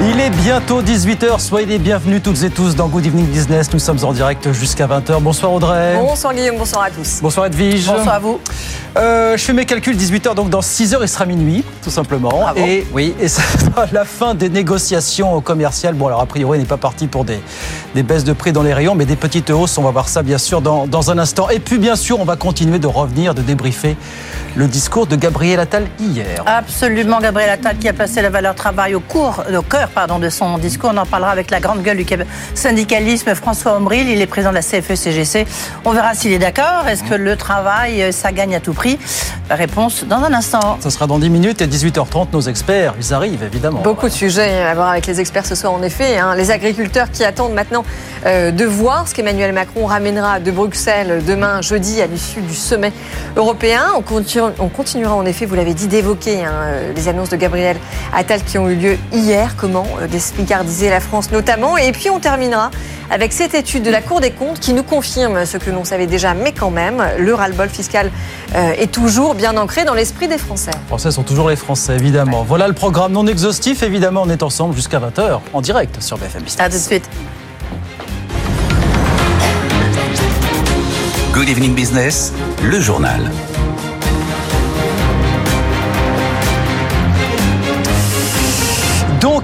Il est bientôt 18h, soyez les bienvenus toutes et tous dans Good Evening Business. Nous sommes en direct jusqu'à 20h. Bonsoir Audrey. Bonsoir Guillaume, bonsoir à tous. Bonsoir Edwige. Bonsoir à vous. Euh, je fais mes calculs 18h, donc dans 6 h il sera minuit, tout simplement. Ah bon et oui, et ça sera la fin des négociations commerciales. Bon, alors a priori, on n'est pas parti pour des, des baisses de prix dans les rayons, mais des petites hausses. On va voir ça bien sûr dans, dans un instant. Et puis bien sûr, on va continuer de revenir, de débriefer le discours de Gabriel Attal hier. Absolument, Gabriel Attal qui a placé la valeur travail au, cours, au cœur pardon, de son discours. On en parlera avec la grande gueule du syndicalisme, François Ombril. Il est président de la CFE-CGC. On verra s'il est d'accord. Est-ce que le travail, euh, ça gagne à tout prix? Réponse dans un instant. Ça sera dans 10 minutes et 18h30. Nos experts, ils arrivent évidemment. Beaucoup de sujets à voir avec les experts ce soir, en effet. hein. Les agriculteurs qui attendent maintenant euh, de voir ce qu'Emmanuel Macron ramènera de Bruxelles demain, jeudi, à l'issue du sommet européen. On, continu- on continuera, en effet, vous l'avez dit, d'évoquer hein, euh, les annonces de Gabriel Attal qui ont eu lieu hier. Comment euh, désmicardiser la France, notamment. Et puis, on terminera avec cette étude de la Cour des comptes qui nous confirme ce que l'on savait déjà, mais quand même, le ras-le-bol fiscal euh, est toujours bien ancré dans l'esprit des Français. Les Français sont toujours les Français, évidemment. Voilà le programme non exhaustif. Évidemment, on est ensemble jusqu'à 20h en direct sur BFM Business. À tout de suite. Good Evening Business, le journal.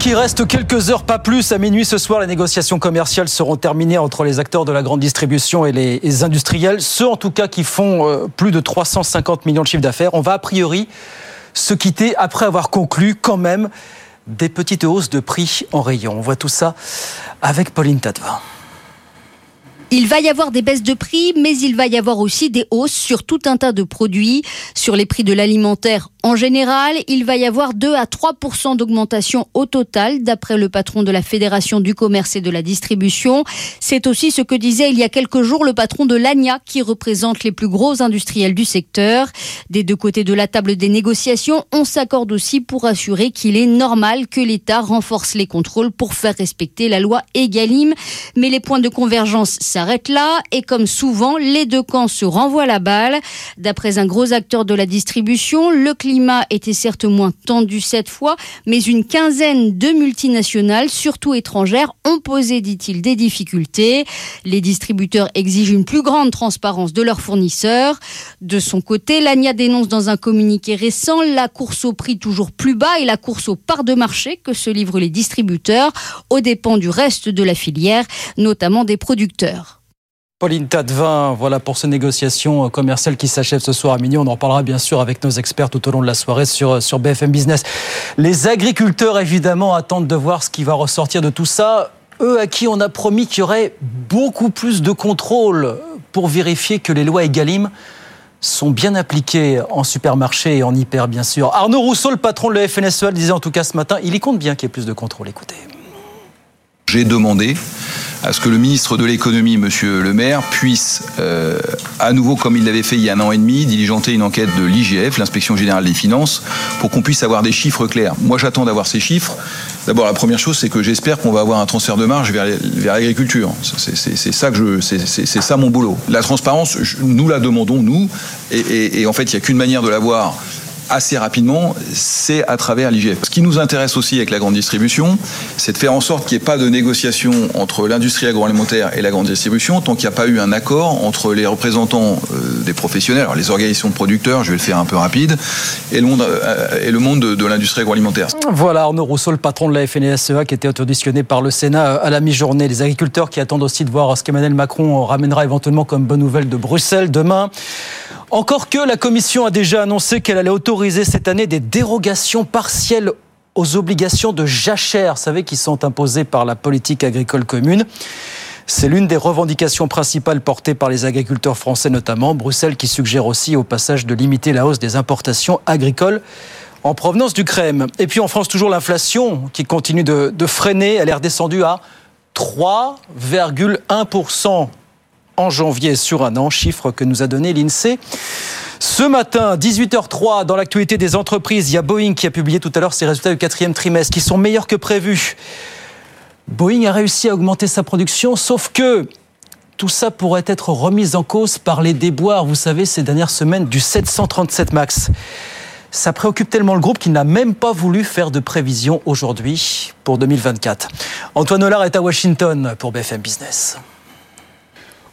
Il reste quelques heures, pas plus. À minuit ce soir, les négociations commerciales seront terminées entre les acteurs de la grande distribution et les, industriels, ceux en tout cas qui font euh, plus de 350 millions de chiffre d'affaires. On va a priori se quitter après avoir conclu quand même des petites hausses de prix en rayon. On voit tout ça avec Pauline Tadevin. Il va y avoir des baisses de prix, mais il va y avoir aussi des hausses sur tout un tas de produits. Sur les prix de l'alimentaire en général, il va y avoir 2 à 3% d'augmentation au total, d'après le patron de la Fédération du commerce et de la distribution. C'est aussi ce que disait il y a quelques jours le patron de l'ANIA, qui représente les plus gros industriels du secteur. Des deux côtés de la table des négociations, on s'accorde aussi pour assurer qu'il est normal que l'État renforce les contrôles pour faire respecter la loi Egalim. Mais les points de convergence s'arrêtent là et comme souvent, les deux camps se renvoient la balle. D'après un gros acteur de la distribution, le climat était certes moins tendu cette fois, mais une quinzaine de multinationales, surtout étrangères, ont posé, dit-il, des difficultés. Les distributeurs exigent une plus grande transparence de leurs fournisseurs. De son côté, l'ANIA dénonce dans un communiqué récent la course au prix toujours plus bas et la course aux parts de marché que se livrent les distributeurs aux dépens du reste de la filière, notamment des producteurs. Pauline Tadevin, voilà pour ces négociations commerciales qui s'achèvent ce soir à minuit. On en reparlera bien sûr avec nos experts tout au long de la soirée sur, sur BFM Business. Les agriculteurs, évidemment, attendent de voir ce qui va ressortir de tout ça. Eux à qui on a promis qu'il y aurait beaucoup plus de contrôle pour vérifier que les lois Egalim sont bien appliquées en supermarché et en hyper, bien sûr. Arnaud Rousseau, le patron de la FNSEA, disait en tout cas ce matin, il y compte bien qu'il y ait plus de contrôle. Écoutez. J'ai demandé à ce que le ministre de l'économie, Monsieur Le Maire, puisse, euh, à nouveau, comme il l'avait fait il y a un an et demi, diligenter une enquête de l'IGF, l'inspection générale des finances, pour qu'on puisse avoir des chiffres clairs. Moi, j'attends d'avoir ces chiffres. D'abord, la première chose, c'est que j'espère qu'on va avoir un transfert de marge vers, l'agriculture. C'est ça mon boulot. La transparence, nous la demandons nous, et en fait, il n'y a qu'une manière de l'avoir assez rapidement, c'est à travers l'IGF. Ce qui nous intéresse aussi avec la grande distribution, c'est de faire en sorte qu'il n'y ait pas de négociation entre l'industrie agroalimentaire et la grande distribution tant qu'il n'y a pas eu un accord entre les représentants euh, des professionnels, les organisations de producteurs, je vais le faire un peu rapide, et le monde, euh, de, l'industrie agroalimentaire. Voilà Arnaud Rousseau, le patron de la FNSEA, qui était auditionné par le Sénat à la mi-journée. Les agriculteurs qui attendent aussi de voir ce qu'Emmanuel Macron ramènera éventuellement comme bonne nouvelle de Bruxelles demain. Encore que la Commission a déjà annoncé qu'elle allait autoriser cette année des dérogations partielles aux obligations de jachère, vous savez, qui sont imposées par la politique agricole commune. C'est l'une des revendications principales portées par les agriculteurs français notamment. Bruxelles qui suggère aussi au passage de limiter la hausse des importations agricoles en provenance d'Ukraine. Et puis en France, toujours l'inflation qui continue de, de freiner. Elle est redescendue à 3,1% en janvier sur un an, chiffre que nous a donné l'INSEE Ce matin, 18h03, dans l'actualité des entreprises, il y a Boeing qui a publié tout à l'heure ses résultats du quatrième trimestre qui sont meilleurs que prévu. Boeing a réussi à augmenter sa production, sauf que tout ça pourrait être remis en cause par les déboires, vous savez, ces dernières semaines du 737 MAX. Ça préoccupe tellement le groupe qu'il n'a même pas voulu faire de prévision aujourd'hui pour 2024. Antoine Hollard est à Washington pour BFM Business.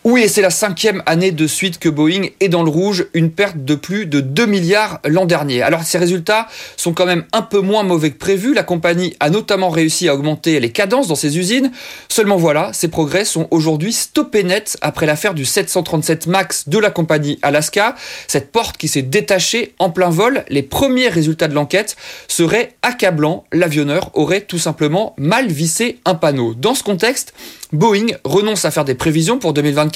Oui, et c'est la cinquième année de suite que Boeing est dans le rouge, une perte de plus de 2 milliards l'an dernier. Alors ces résultats sont quand même un peu moins mauvais que prévu. La compagnie a notamment réussi à augmenter les cadences dans ses usines. Seulement voilà, ces progrès sont aujourd'hui stoppés net après l'affaire du 737 MAX de la compagnie Alaska. Cette porte qui s'est détachée en plein vol, les premiers résultats de l'enquête seraient accablants. L'avionneur aurait tout simplement mal vissé un panneau. Dans ce contexte, Boeing renonce à faire des prévisions pour 2024.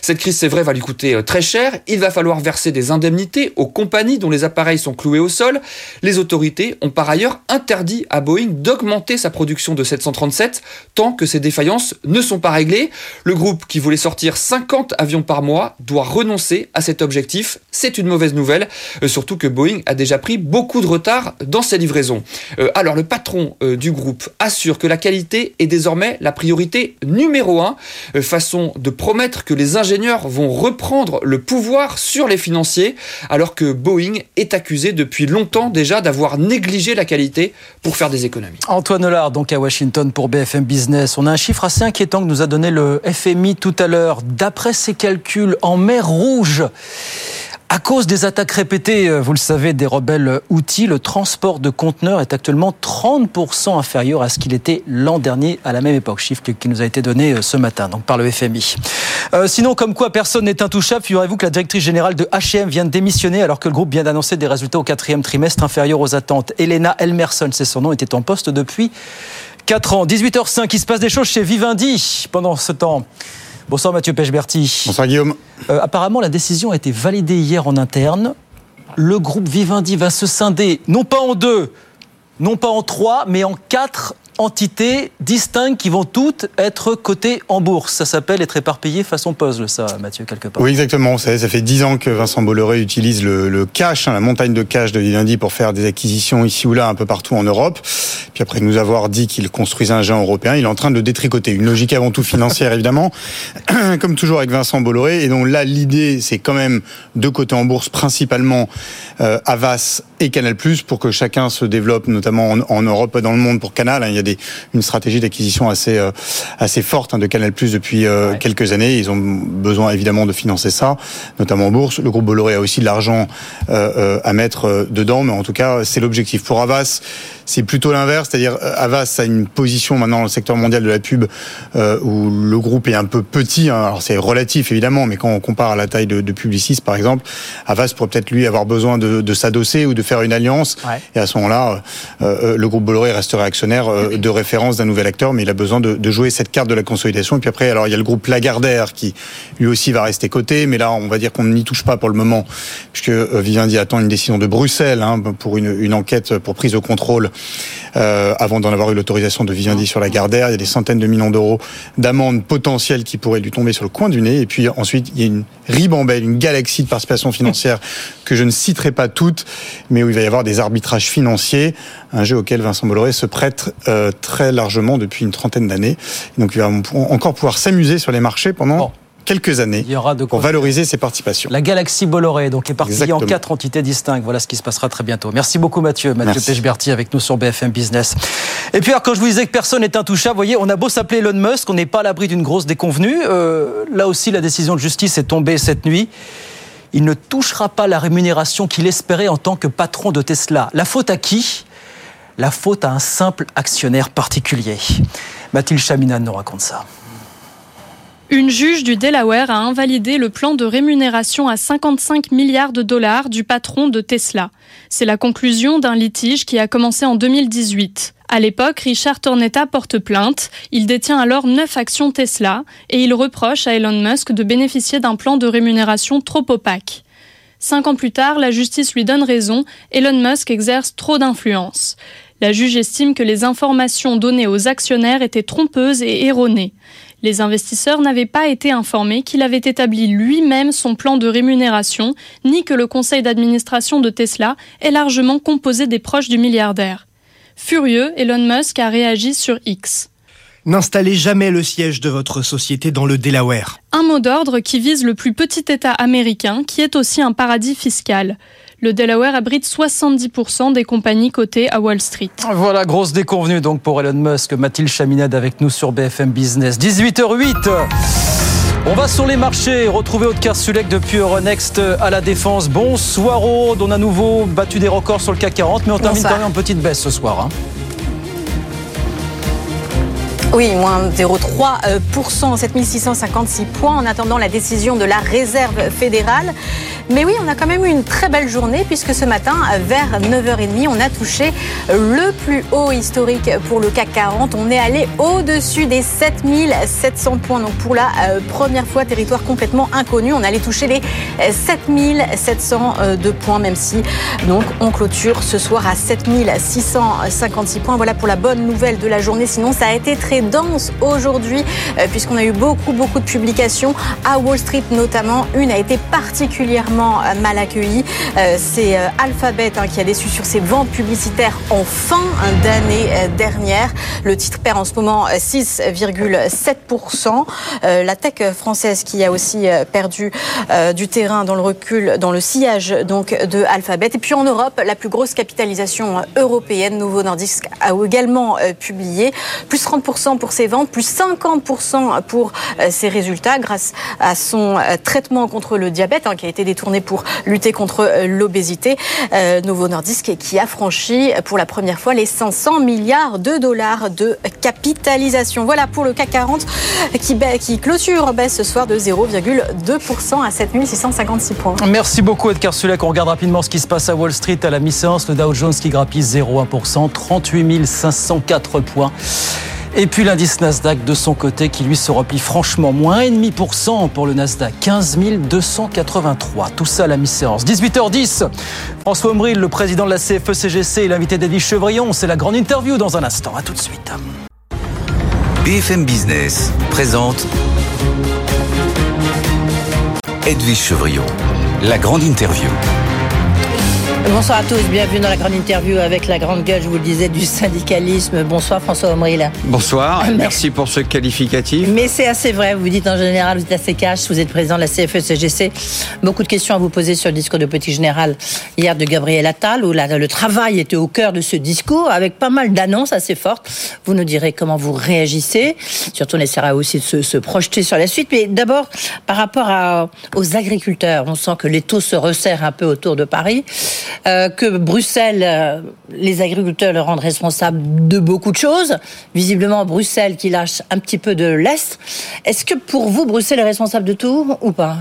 Cette crise, c'est vrai, va lui coûter euh, très cher. Il va falloir verser des indemnités aux compagnies dont les appareils sont cloués au sol. Les autorités ont par ailleurs interdit à Boeing d'augmenter sa production de 737 tant que ces défaillances ne sont pas réglées. Le groupe qui voulait sortir 50 avions par mois doit renoncer à cet objectif. C'est une mauvaise nouvelle, euh, surtout que Boeing a déjà pris beaucoup de retard dans ses livraisons. Euh, alors le patron du groupe assure que la qualité est désormais la priorité numéro un, euh, façon de promettre que les ingénieurs vont reprendre le pouvoir sur les financiers, alors que Boeing est accusé depuis longtemps déjà d'avoir négligé la qualité pour faire des économies. Antoine Hollard, donc à Washington pour BFM Business. On a un chiffre assez inquiétant que nous a donné le FMI tout à l'heure. D'après ses calculs, en mer Rouge, à cause des attaques répétées, euh, vous le savez, des rebelles outils, le transport de conteneurs est actuellement 30% inférieur à ce qu'il était l'an dernier à la même époque. Chiffre qui nous a été donné euh, ce matin, donc par le FMI. Euh, sinon, comme quoi personne n'est intouchable, figurez-vous que la directrice générale de H&M vient de démissionner alors que le groupe vient d'annoncer des résultats au quatrième trimestre inférieurs aux attentes. Elena Elmerson, c'est son nom, était en poste depuis 4 ans. 18h05, il se passe des choses chez Vivendi pendant ce temps. Bonsoir Mathieu Pechberti. Bonsoir Guillaume. Euh, apparemment, la décision a été validée hier en interne. Le groupe Vivendi va se scinder, non pas en deux, non pas en trois, mais en quatre entités distinctes qui vont toutes être cotées en bourse. Ça s'appelle être éparpillé façon puzzle, ça, Mathieu, quelque part. Oui, exactement. Ça, fait dix ans que Vincent Bolloré utilise le, cash, hein, la montagne de cash de Vivendi pour faire des acquisitions ici ou là, un peu partout en Europe. Puis après nous avoir dit qu'il construisait un géant européen, il est en train de le détricoter. Une logique avant tout financière, évidemment, comme toujours avec Vincent Bolloré. Et donc là, l'idée, c'est quand même de coter en bourse principalement euh, Avas et Canal+, pour que chacun se développe, notamment en, Europe, dans le monde pour Canal. Hein. Il y a des, une stratégie d'acquisition assez euh, assez forte hein, de Canal+ depuis euh, quelques années. Ils ont besoin évidemment de financer ça, notamment en bourse. Le groupe Bolloré a aussi de l'argent euh, à mettre dedans, mais en tout cas, c'est l'objectif. Pour Avas, c'est plutôt l'inverse, c'est-à-dire Avas a une position maintenant dans le secteur mondial de la pub où le groupe est un peu petit. Hein. Alors c'est relatif évidemment, mais quand on compare à la taille de, de Publicis par exemple, Avas pourrait peut-être lui avoir besoin de, de s'adosser ou de faire une alliance. Et à ce moment-là, le groupe Bolloré resterait actionnaire de référence d'un nouvel acteur, mais il a besoin de, de, jouer cette carte de la consolidation. Et puis après, alors il y a le groupe Lagardère qui lui aussi va rester coté, mais là on va dire qu'on n'y touche pas pour le moment, puisque euh, Vivendi attend une décision de Bruxelles hein, pour une, une, enquête pour prise de contrôle euh, avant d'en avoir eu l'autorisation de Vivendi sur Lagardère. Il y a des centaines de millions d'euros d'amendes potentielles qui pourraient lui tomber sur le coin du nez. Et puis ensuite, il y a une ribambelle, une galaxie de participations financières que je ne citerai pas toutes, mais où il va y avoir des arbitrages financiers, un jeu auquel Vincent Bolloré se prête euh, très largement depuis une trentaine d'années. Donc il va encore pouvoir s'amuser sur les marchés pendant quelques années il y aura de pour valoriser ses participations. La galaxie Bolloré, donc, est partie en quatre entités distinctes. Voilà ce qui se passera très bientôt. Merci beaucoup, Mathieu. Mathieu Pechberti avec nous sur BFM Business. Et puis, alors, quand je vous disais que personne n'est intouchable, vous voyez, on a beau s'appeler Elon Musk, on n'est pas à l'abri d'une grosse déconvenue. Euh, là aussi, la décision de justice est tombée cette nuit. Il ne touchera pas la rémunération qu'il espérait en tant que patron de Tesla. La faute à qui? La faute à un simple actionnaire particulier. Mathilde Chaminan nous raconte ça. Une juge du Delaware a invalidé le plan de rémunération à 55 milliards de dollars du patron de Tesla. C'est la conclusion d'un litige qui a commencé en 2018. À l'époque, Richard Tornetta porte plainte. Il détient alors 9 actions Tesla et il reproche à Elon Musk de bénéficier d'un plan de rémunération trop opaque. Cinq ans plus tard, la justice lui donne raison. Elon Musk exerce trop d'influence. La juge estime que les informations données aux actionnaires étaient trompeuses et erronées. Les investisseurs n'avaient pas été informés qu'il avait établi lui-même son plan de rémunération, ni que le conseil d'administration de Tesla est largement composé des proches du milliardaire. Furieux, Elon Musk a réagi sur X. N'installez jamais le siège de votre société dans le Delaware. Un mot d'ordre qui vise le plus petit État américain, qui est aussi un paradis fiscal. Le Delaware abrite 70% des compagnies cotées à Wall Street. Voilà, grosse déconvenue donc pour Elon Musk. Mathilde Chaminade avec nous sur BFM Business. 18h08. On va sur les marchés, retrouver Aude Kersulek depuis Euronext à la Défense. Bonsoir Aude, on a à nouveau battu des records sur le CAC 40, mais on termine quand même en petite baisse ce soir. Hein. Oui, moins 0,3%, 7656 points en attendant la décision de la Réserve fédérale. Mais oui, on a quand même eu une très belle journée puisque ce matin, vers 9h30, on a touché le plus haut historique pour le CAC 40. On est allé au-dessus des 7700 points. Donc pour la euh, première fois, territoire complètement inconnu, on allait toucher les 7702 points, même si donc on clôture ce soir à 7656 points. Voilà pour la bonne nouvelle de la journée. Sinon, ça a été très dense aujourd'hui euh, puisqu'on a eu beaucoup, beaucoup de publications à Wall Street notamment. Une a été particulièrement euh, mal accueilli. Euh, c'est Alphabet hein, qui a déçu sur ses ventes publicitaires en fin d'année dernière. Le titre perd en ce moment 6,7%. La tech française qui a aussi perdu du terrain dans le recul, dans le sillage donc de Alphabet. Et puis en Europe, la plus grosse capitalisation européenne, Novo Nordisk, a également publié plus 30% pour ses ventes, plus 50% pour ses résultats grâce à son traitement contre le diabète hein, qui a été détourné pour lutter contre euh, l'obésité. Euh, Novo Nordisk qui a franchi pour la première fois les 500 milliards de dollars de capitalisation. Voilà pour le CAC 40 qui, qui clôture baisse ce soir de 0,2% à 7656 points. Merci beaucoup Edgar Sulek. On regarde rapidement ce qui se passe à Wall Street à la mi-séance. Le Dow Jones qui grappille 0,1%, 38 504 points. Et puis l'indice Nasdaq de son côté qui lui se replie franchement moins 1,5% pour le Nasdaq, 15 283. Tout ça à la mi-séance. 18h10, François Ombril, le président de la CFE-CGC et l'invité d'Edwige Chevrillon. C'est la grande interview dans un instant. À tout de suite. BFM Business présente Edwige Chevrillon, la grande interview. Bonsoir à tous, bienvenue dans la grande interview avec la grande gueule, je vous le disais, du syndicalisme. Bonsoir François Omril. Bonsoir, merci pour ce qualificatif. Mais c'est assez vrai, vous dites en général, vous êtes assez cash, vous êtes président de la CFE-CGC. Beaucoup de questions à vous poser sur le discours de Petit Général hier de Gabriel Attal, où le travail était au cœur de ce discours, avec pas mal d'annonces assez fortes. Vous nous direz comment vous réagissez. Surtout, on essaiera aussi de se, projeter sur la suite. Mais d'abord, par rapport aux agriculteurs, on sent que les taux se resserrent un peu autour de Paris. Euh, que Bruxelles, euh, les agriculteurs le rendent responsable de beaucoup de choses. Visiblement, Bruxelles qui lâche un petit peu de l'Est. Est-ce que pour vous, Bruxelles est responsable de tout ou pas?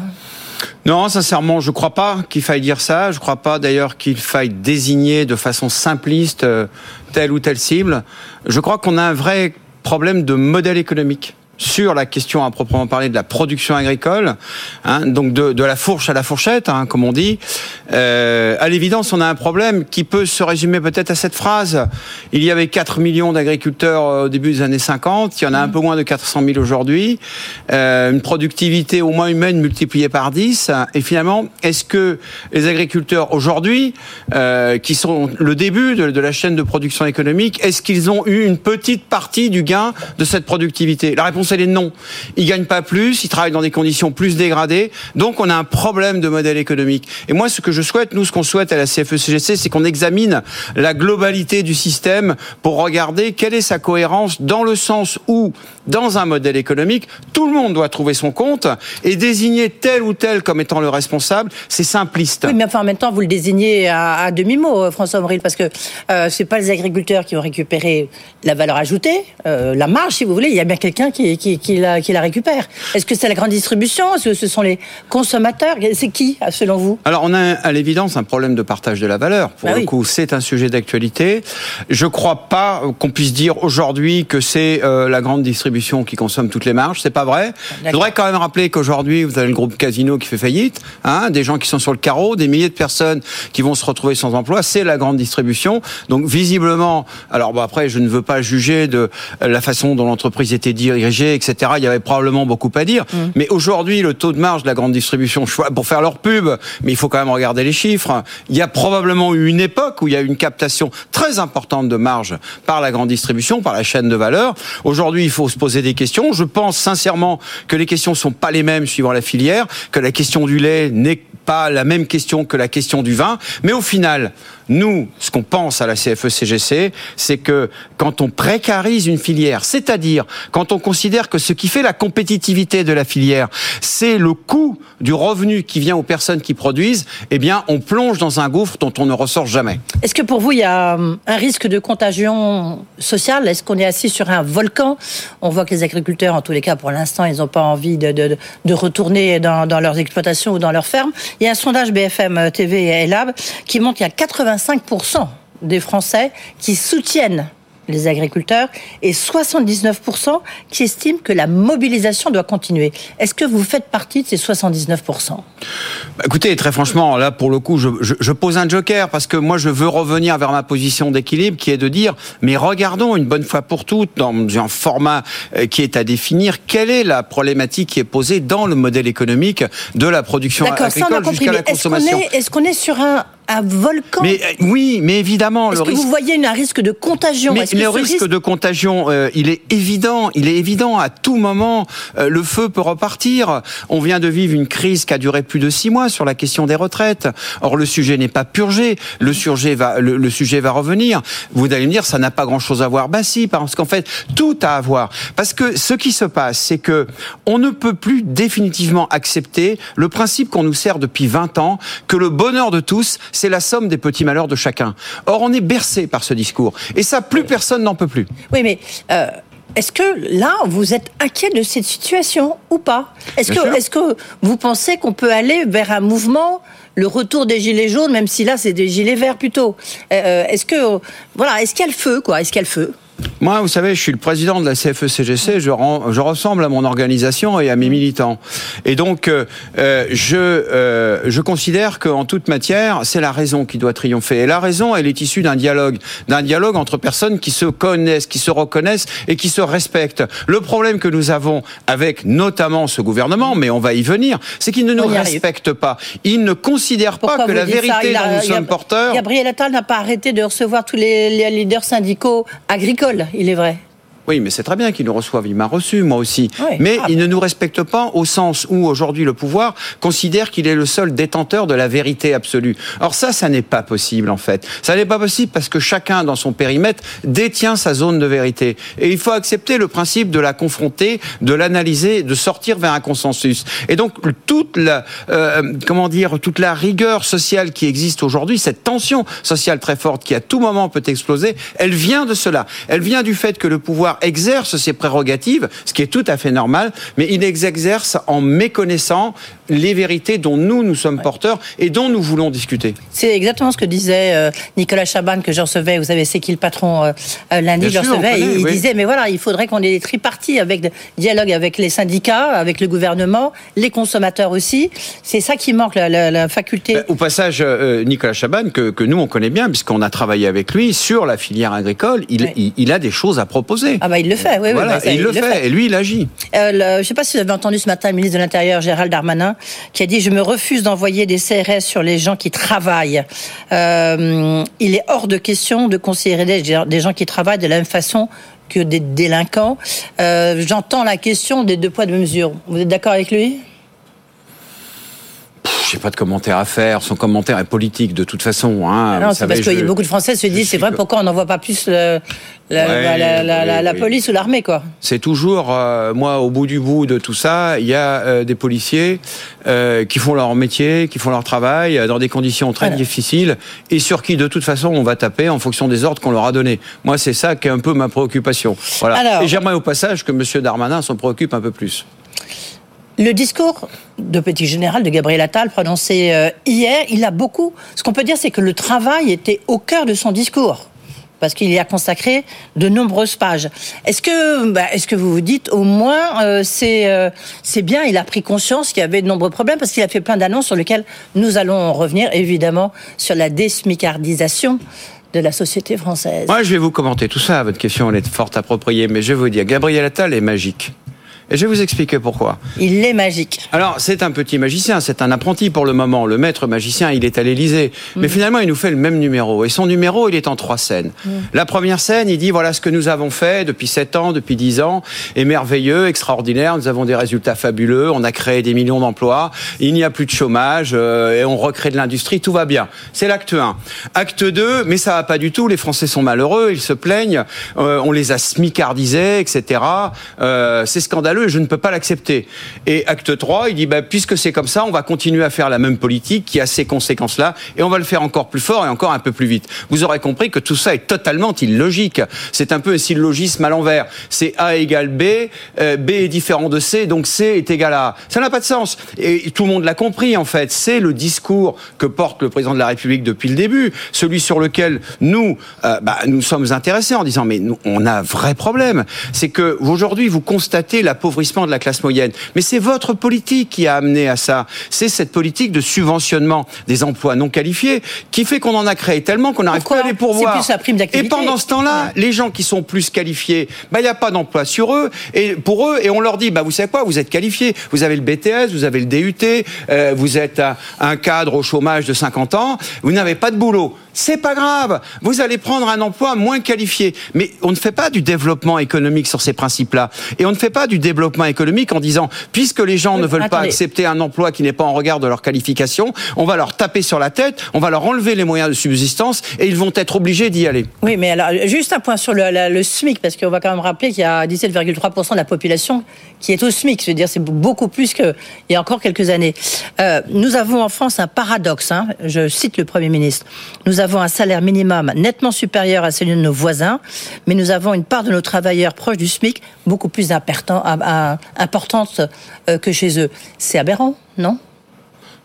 Non, sincèrement, je ne crois pas qu'il faille dire ça. Je ne crois pas d'ailleurs qu'il faille désigner de façon simpliste euh, telle ou telle cible. Je crois qu'on a un vrai problème de modèle économique sur la question à proprement parler de la production agricole, hein, donc de, de, la fourche à la fourchette, hein, comme on dit. Euh, à l'évidence, on a un problème qui peut se résumer peut-être à cette phrase. Il y avait 4 millions d'agriculteurs euh, au début des années 50, il y en a un peu moins de 400 000 aujourd'hui, euh, une productivité au moins humaine multipliée par 10, et finalement, est-ce que les agriculteurs aujourd'hui, euh, qui sont le début de, de la chaîne de production économique, est-ce qu'ils ont eu une petite partie du gain de cette productivité? La réponse c'est les non. Ils gagnent pas plus, ils travaillent dans des conditions plus dégradées, donc on a un problème de modèle économique. Et moi, ce que je souhaite, nous, ce qu'on souhaite à la CFE-CGC, c'est qu'on examine la globalité du système pour regarder quelle est sa cohérence dans le sens où, dans un modèle économique, tout le monde doit trouver son compte et désigner tel ou tel comme étant le responsable, c'est simpliste. Oui, mais enfin, en même temps, vous le désignez à, demi-mot, euh, François Avril, parce que euh, c'est pas les agriculteurs qui ont récupéré la valeur ajoutée, euh, la marge, si vous voulez. Il y a bien quelqu'un qui, qui, la, récupère. Est-ce que c'est la grande distribution? Est-ce que ce sont les consommateurs? C'est qui, selon vous? Alors, on a à l'évidence un problème de partage de la valeur. Pour bah le coup, c'est un sujet d'actualité. Je ne crois pas qu'on puisse dire aujourd'hui que c'est euh, la grande distribution qui consomme toutes les marges. C'est pas vrai. Je voudrais quand même rappeler qu'aujourd'hui, vous avez le groupe Casino qui fait faillite, hein, des gens qui sont sur le carreau, des milliers de personnes qui vont se retrouver sans emploi. C'est la grande distribution. Donc, visiblement, alors bon, après, je ne veux pas juger de la façon dont l'entreprise était dirigée PDG, etc., il y avait probablement beaucoup à dire. Mm. Mais aujourd'hui, le taux de marge de la grande distribution, pour faire leur pub, mais il faut quand même regarder les chiffres. Il y a probablement eu une époque où il y a eu une captation très importante de marge par la grande distribution, par la chaîne de valeur. Aujourd'hui, il faut se poser des questions. Je pense sincèrement que les questions sont pas les mêmes suivant la filière, que la question du lait n'est pas la même question que la question du vin. Mais au final, nous, ce qu'on pense à la CFE-CGC, c'est que quand on précarise une filière, c'est-à-dire quand on considère que ce qui fait la compétitivité de la filière, c'est le coût du revenu qui vient aux personnes qui produisent, eh bien, on plonge dans un gouffre dont on ne ressort jamais. Est-ce que pour vous, il y a hum, un risque de contagion sociale? Est-ce qu'on est assis sur un volcan? On voit que les agriculteurs, en tous les cas, pour l'instant, ils n'ont pas envie de, retourner dans, dans, leurs exploitations ou dans leurs fermes. Il y a un sondage BFM TV et Lab qui montre qu'il y a 85% des Français qui soutiennent les agriculteurs et 79% qui estiment que la mobilisation doit continuer. Est-ce que vous faites partie de ces 79% bah, Écoutez, très franchement, là pour le coup, je, je, je, pose un joker parce que moi je veux revenir vers ma position d'équilibre qui est de dire, mais regardons une bonne fois pour toutes dans un format euh, qui est à définir quelle est la problématique qui est posée dans le modèle économique de la production agricole jusqu'à la consommation. Est-ce qu'on est, est, sur un un volcan. Mais euh, oui, mais évidemment. Est-ce que risque... vous voyez un risque de contagion? Mais le risque, risque, de contagion, euh, il est évident. Il est évident. À tout moment, euh, le feu peut repartir. On vient de vivre une crise qui a duré plus de six mois sur la question des retraites. Or, le sujet n'est pas purgé. Le sujet va, le, le, sujet va revenir. Vous allez me dire, ça n'a pas grand-chose à voir. Ben si, parce qu'en fait, tout a à voir. Parce que ce qui se passe, c'est que on ne peut plus définitivement accepter le principe qu'on nous sert depuis 20 ans, que le bonheur de tous, c'est la somme des petits malheurs de chacun. Or, on est bercé par ce discours. Et ça, plus personne n'en peut plus. Oui, mais... Euh... Est-ce que là, vous êtes inquiet de cette situation ou pas? Est-ce que, est que vous pensez qu'on peut aller vers un mouvement, le retour des gilets jaunes, même si là c'est des gilets verts plutôt? Euh, Est-ce que voilà, est-ce qu'il y a le feu quoi? Est-ce qu'il y a le feu? Moi, vous savez, je suis le président de la CFE-CGC, je, rends, je, ressemble à mon organisation et à mes militants. Et donc, euh, je, euh, je considère qu'en toute matière, c'est la raison qui doit triompher. Et la raison, elle est issue d'un dialogue, d'un dialogue entre personnes qui se connaissent, qui se reconnaissent et qui se respectent. Le problème que nous avons avec notamment ce gouvernement, mais on va y venir, c'est qu'il ne nous respecte pas. Il ne considère Pourquoi pas que la vérité a, dont nous sommes porteurs... Gabriel Attal n'a pas arrêté de recevoir tous les, les leaders syndicaux agricoles il est vrai. Oui, mais c'est très bien qu'il nous reçoive. Il m'a reçu, moi aussi. Oui. Mais Ah il bah. ne nous respecte pas au sens où aujourd'hui le pouvoir considère qu'il est le seul détenteur de la vérité absolue. Or ça, ça n'est pas possible en fait. Ça n'est pas possible parce que chacun dans son périmètre détient sa zone de vérité. Et il faut accepter le principe de la confronter, de l'analyser, de sortir vers un consensus. Et donc toute la, euh, comment dire, toute la rigueur sociale qui existe aujourd'hui, cette tension sociale très forte qui à tout moment peut exploser, elle vient de cela. Elle vient du fait que le pouvoir exerce ses prérogatives, ce qui est tout à fait normal, mais il les exerce en méconnaissant les vérités dont nous, nous sommes porteurs et dont nous voulons discuter. C'est exactement ce que disait euh, Nicolas Chaban que je recevais. Vous savez, c'est qui le patron euh, euh, lundi, Bien je sûr, le recevais. on connaît, il oui. disait, mais voilà, il faudrait qu'on ait des tripartis avec de- dialogue avec les syndicats, avec le gouvernement, les consommateurs aussi. C'est ça qui manque, la, la- la faculté. Au passage, Nicolas Chaban, que, que nous on connaît bien, puisqu'on a travaillé avec lui sur la filière agricole, il, Ouais. il, il a des choses à proposer. Ah bah il le fait, oui, oui, voilà, bah, ça, et il, le fait, et lui il agit. Euh, le- je ne sais pas si vous avez entendu ce matin le ministre de l'Intérieur, Gérald Darmanin, qui a dit Je me refuse d'envoyer des CRS sur les gens qui travaillent. Euh, il est hors de question de considérer des, des gens qui travaillent de la même façon que des délinquants. Euh, J'entends la question des deux poids, deux mesures. Vous êtes d'accord avec lui? J'ai pas de commentaire à faire. Son commentaire est politique de toute façon. Hein, Ah Non, c'est parce que je- beaucoup de Français se disent C'est vrai, pourquoi on n'envoie pas plus le- la, Ouais, la- la- la- oui, la- la oui. police ou l'armée, quoi C'est toujours, euh, moi, au bout du bout de tout ça, il y a euh, des policiers euh, qui font leur métier, qui font leur travail euh, dans des conditions très Voilà. difficiles et sur qui, de toute façon, on va taper en fonction des ordres qu'on leur a donnés. Moi, c'est ça qui est un peu ma préoccupation. Voilà. Alors- et j'aimerais au passage que M. Darmanin s'en préoccupe un peu plus. Le discours de petit général de Gabriel Attal prononcé euh, hier, il a beaucoup. Ce qu'on peut dire, c'est que le travail était au cœur de son discours. Parce qu'il y a consacré de nombreuses pages. Est-ce que, bah, est-ce que vous vous dites au moins euh, c'est euh, c'est bien, il a pris conscience qu'il y avait de nombreux problèmes parce qu'il a fait plein d'annonces sur lesquelles nous allons revenir évidemment sur la désmicardisation de la société française. Moi, je vais vous commenter tout ça. Votre question, elle est fort appropriée. Mais je vais vous dire, Gabriel Attal est magique. Et je vais vous expliquer pourquoi. Il est magique. Alors, c'est un petit magicien, c'est un apprenti pour le moment. Le maître magicien, il est à l'Élysée. Mais Mm. finalement, il nous fait le même numéro. Et son numéro, il est en trois scènes. Mm. La première scène, il dit voilà ce que nous avons fait depuis 7 ans, depuis 10 ans, est merveilleux, extraordinaire. Nous avons des résultats fabuleux. On a créé des millions d'emplois. Il n'y a plus de chômage euh, et on recrée de l'industrie. Tout va bien. C'est l'acte 1. Acte 2, mais ça va pas du tout. Les Français sont malheureux. Ils se plaignent. Euh, on les a smicardisés, etc. Euh, c'est scandaleux je ne peux pas l'accepter. Et acte 3, il dit bah, puisque c'est comme ça, on va continuer à faire la même politique qui a ces conséquences-là et on va le faire encore plus fort et encore un peu plus vite. Vous aurez compris que tout ça est totalement illogique. C'est un peu un syllogisme à l'envers. C'est A égale B, euh, B est différent de C, donc C est égal à A. Ça n'a pas de sens. Et tout le monde l'a compris, en fait. C'est le discours que porte le président de la République depuis le début, celui sur lequel nous, euh, bah, nous sommes intéressés en disant, mais on a un vrai problème. C'est que aujourd'hui, vous constatez l'appauvrissement de la classe moyenne. Mais c'est votre politique qui a amené à ça. C'est cette politique de subventionnement des emplois non qualifiés qui fait qu'on en a créé tellement qu'on n'arrive pas à les pourvoir. Plus la prime Et pendant ce temps-là, les gens qui sont plus qualifiés, bah, il n'y a pas d'emploi sur eux, et pour eux, et on leur dit, bah, vous savez quoi, vous êtes qualifiés, vous avez le BTS, vous avez le DUT, euh, vous êtes un cadre au chômage de 50 ans, vous n'avez pas de boulot. C'est pas grave, vous allez prendre un emploi moins qualifié. Mais on ne fait pas du développement économique sur ces principes-là. Et on ne fait pas du développement économique en disant, puisque les gens Oui, ne veulent pas attendez. accepter un emploi qui n'est pas en regard de leur qualification, on va leur taper sur la tête, on va leur enlever les moyens de subsistance, et ils vont être obligés d'y aller. Oui, mais alors, juste un point sur le, la- le SMIC, parce qu'on va quand même rappeler qu'il y a 17,3% de la population qui est au SMIC. Je veux dire, c'est beaucoup plus qu'il y a encore quelques années. Euh, nous avons en France un paradoxe, hein, je cite le Premier ministre. Nous avons un salaire minimum nettement supérieur à celui de nos voisins, mais nous avons une part de nos travailleurs proches du SMIC beaucoup plus importante euh, que chez eux. C'est aberrant, non?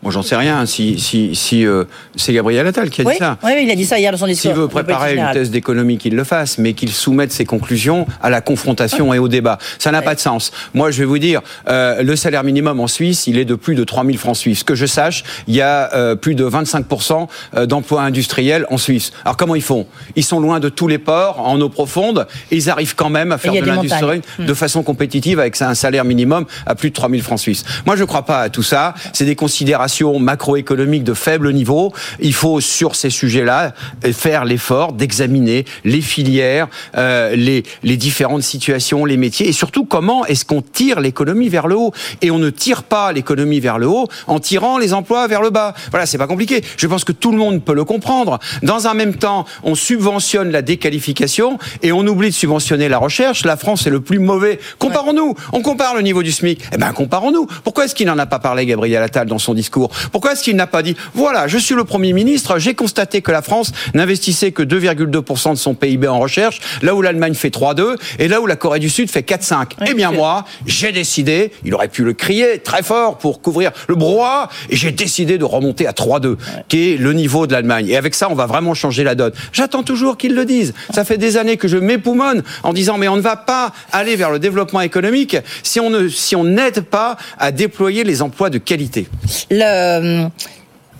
Moi, j'en sais rien. Si, si, si euh, c'est Gabriel Attal qui a oui, dit ça. oui, il a dit ça hier dans son discours. S'il veut préparer une thèse d'économie, qu'il le fasse, mais qu'il soumette ses conclusions à la confrontation et au débat. Ça n'a pas de sens. Moi, je vais vous dire, euh, le salaire minimum en Suisse, il est de plus de 3000 francs suisses. Que je sache, il y a euh, plus de 25% euh, d'emplois industriels en Suisse. Alors, comment ils font? Ils sont loin de tous les ports, en eau profonde, et ils arrivent quand même à faire de l'industrie de façon compétitive avec un salaire minimum à plus de 3000 francs suisses. Moi, je ne crois pas à tout ça. C'est des considérations macroéconomiques de faible niveau. Il faut, sur ces sujets-là, faire l'effort d'examiner les filières, euh, les, les différentes situations, les métiers, et surtout comment est-ce qu'on tire l'économie vers le haut? Et on ne tire pas l'économie vers le haut en tirant les emplois vers le bas. Voilà, c'est pas compliqué. Je pense que tout le monde peut le comprendre. Dans un même temps, on subventionne la déqualification et on oublie de subventionner la recherche. La France est le plus mauvais. Comparons-nous. On compare le niveau du SMIC. Eh ben, comparons-nous. Pourquoi est-ce qu'il n'en a pas parlé, Gabriel Attal, dans son discours? Pourquoi est-ce qu'il n'a pas dit, voilà, je suis le Premier ministre, j'ai constaté que la France n'investissait que 2,2% de son PIB en recherche, là où l'Allemagne fait 3,2 et là où la Corée du Sud fait 4,5. Eh bien, moi, j'ai décidé, il aurait pu le crier très fort pour couvrir le brouhaha, et j'ai décidé de remonter à 3,2, qui est le niveau de l'Allemagne. Et avec ça, on va vraiment changer la donne. J'attends toujours qu'ils le disent. Ça fait des années que je m'époumonne en disant, mais on ne va pas aller vers le développement économique si on ne, si on n'aide pas à déployer les emplois de qualité. Le,